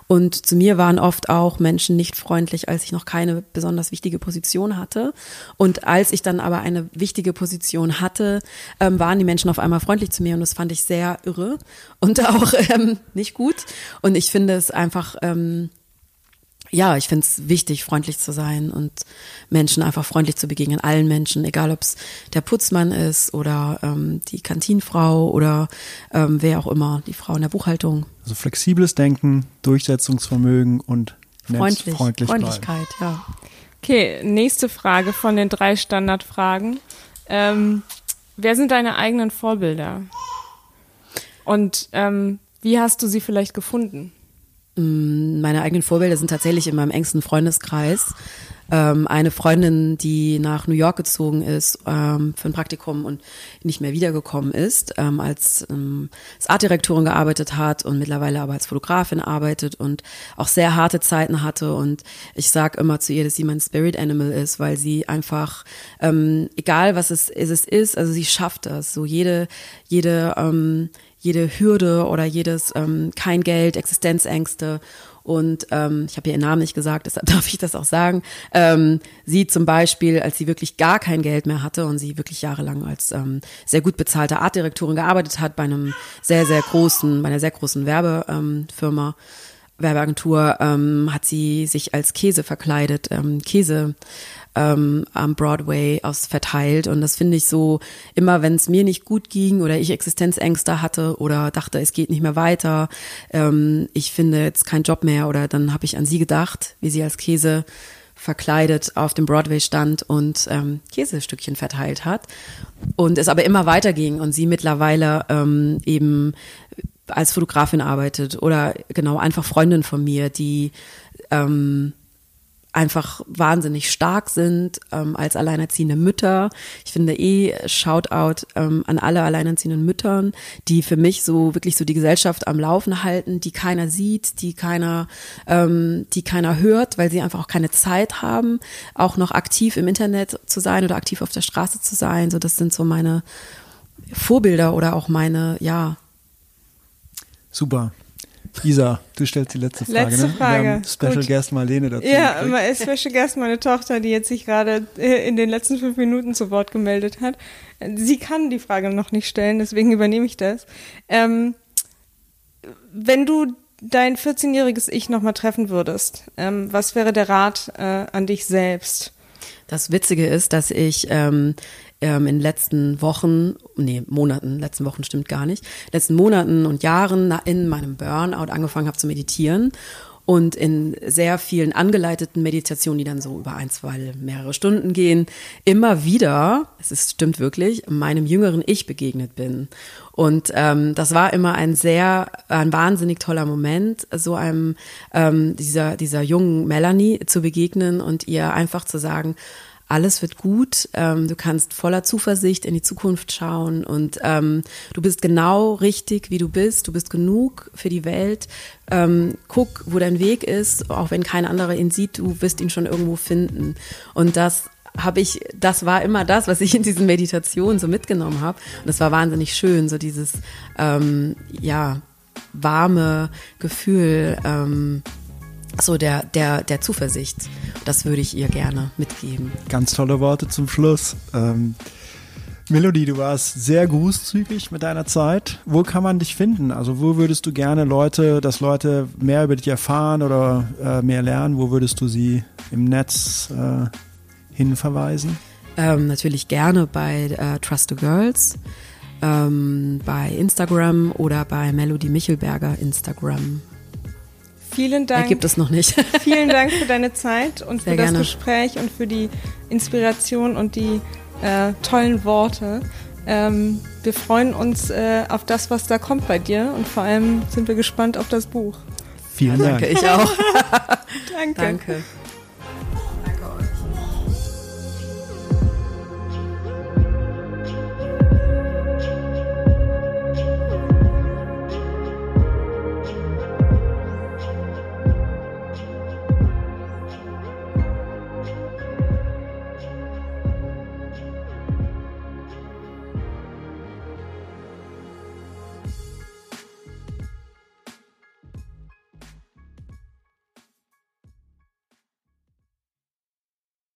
Und zu mir waren oft auch Menschen nicht freundlich, als ich noch keine besonders wichtige Position hatte. Und als ich dann aber eine wichtige Position hatte, ähm, waren die Menschen auf einmal freundlich zu mir und das fand ich sehr irre und [LAUGHS] auch ähm, nicht gut. Und ich finde es einfach ähm, ja, ich finde es wichtig, freundlich zu sein und Menschen einfach freundlich zu begegnen, allen Menschen, egal ob es der Putzmann ist oder ähm, die Kantinfrau oder ähm, wer auch immer, die Frau in der Buchhaltung. Also flexibles Denken, Durchsetzungsvermögen und Freundlich, freundlich Freundlichkeit, bleiben. ja. Okay, nächste Frage von den drei Standardfragen. Ähm, wer sind deine eigenen Vorbilder? Und ähm, wie hast du sie vielleicht gefunden? Mm, meine eigenen Vorbilder sind tatsächlich in meinem engsten Freundeskreis. Ähm, eine Freundin, die nach New York gezogen ist ähm, für ein Praktikum und nicht mehr wiedergekommen ist, ähm, als, Artdirektorin gearbeitet hat und mittlerweile aber als Fotografin arbeitet und auch sehr harte Zeiten hatte. Und ich sag immer zu ihr, dass sie mein Spirit Animal ist, weil sie einfach, egal was es, es ist, also sie schafft das. So jede, jede jede Hürde oder jedes ähm, kein Geld, Existenzängste. Und ähm, ich habe ihr Namen nicht gesagt, [LAUGHS] deshalb darf ich das auch sagen. Ähm, sie zum Beispiel, als sie wirklich gar kein Geld mehr hatte und sie wirklich jahrelang als ähm, sehr gut bezahlte Artdirektorin gearbeitet hat bei einem sehr, sehr großen, bei einer sehr großen Werbefirma, Werbeagentur, ähm, hat sie sich als Käse verkleidet, ähm, Käse ähm, am Broadway aus verteilt. Und das finde ich so, immer wenn es mir nicht gut ging oder ich Existenzängste hatte oder dachte, es geht nicht mehr weiter, ähm, ich finde jetzt keinen Job mehr oder dann habe ich an sie gedacht, wie sie als Käse verkleidet auf dem Broadway stand und ähm, Käsestückchen verteilt hat und es aber immer weiterging und sie mittlerweile ähm, eben als Fotografin arbeitet oder genau einfach Freundin von mir, die ähm, einfach wahnsinnig stark sind ähm, als alleinerziehende Mütter. Ich finde eh Shoutout ähm, an alle alleinerziehenden Müttern, die für mich so wirklich so die Gesellschaft am Laufen halten, die keiner sieht, die keiner, ähm, die keiner hört, weil sie einfach auch keine Zeit haben, auch noch aktiv im Internet zu sein oder aktiv auf der Straße zu sein. So, das sind so meine Vorbilder oder auch meine, ja. Super. Isa, du stellst die letzte Frage. Letzte ne? Frage. Wir haben Special Gut. Guest Marlene dazu. Ja, gekriegt. Special Guest, meine Tochter, die jetzt sich gerade äh, in den letzten fünf Minuten zu Wort gemeldet hat. Sie kann die Frage noch nicht stellen, deswegen übernehme ich das. Ähm, wenn du dein 14-jähriges Ich nochmal treffen würdest, ähm, was wäre der Rat äh, an dich selbst? Das Witzige ist, dass ich ähm, ähm, in den letzten Wochen, nee, Monaten, letzten Wochen stimmt gar nicht, letzten Monaten und Jahren in meinem Burnout angefangen habe zu meditieren und in sehr vielen angeleiteten Meditationen, die dann so über ein, zwei, mehrere Stunden gehen, immer wieder, es ist, stimmt wirklich, meinem jüngeren Ich begegnet bin. Und ähm, das war immer ein sehr, ein wahnsinnig toller Moment, so einem ähm, dieser, dieser jungen Melanie zu begegnen und ihr einfach zu sagen, alles wird gut, ähm, du kannst voller Zuversicht in die Zukunft schauen und ähm, du bist genau richtig, wie du bist, du bist genug für die Welt. Ähm, guck, wo dein Weg ist, auch wenn kein anderer ihn sieht, du wirst ihn schon irgendwo finden. Und das habe ich, das war immer das, was ich in diesen Meditationen so mitgenommen habe. Und das war wahnsinnig schön, so dieses, ähm, ja, warme Gefühl, ähm, so der, der, der Zuversicht. Das würde ich ihr gerne mitgeben. Ganz tolle Worte zum Schluss. Ähm, Melody, du warst sehr großzügig mit deiner Zeit. Wo kann man dich finden? Also wo würdest du gerne Leute, dass Leute mehr über dich erfahren oder äh, mehr lernen? Wo würdest du sie im Netz äh, hinverweisen? Ähm, natürlich gerne bei äh, Trust the Girls, ähm, bei Instagram oder bei Melody Michelberger Instagram. Vielen Dank. Er gibt es noch nicht. [LAUGHS] Vielen Dank für deine [LAUGHS] Zeit und Sehr für das gerne. Gespräch und für die Inspiration und die äh, tollen Worte. Ähm, wir freuen uns äh, auf das, was da kommt bei dir und vor allem sind wir gespannt auf das Buch. Vielen Dank. Danke, ich auch. [LAUGHS] Danke. Danke.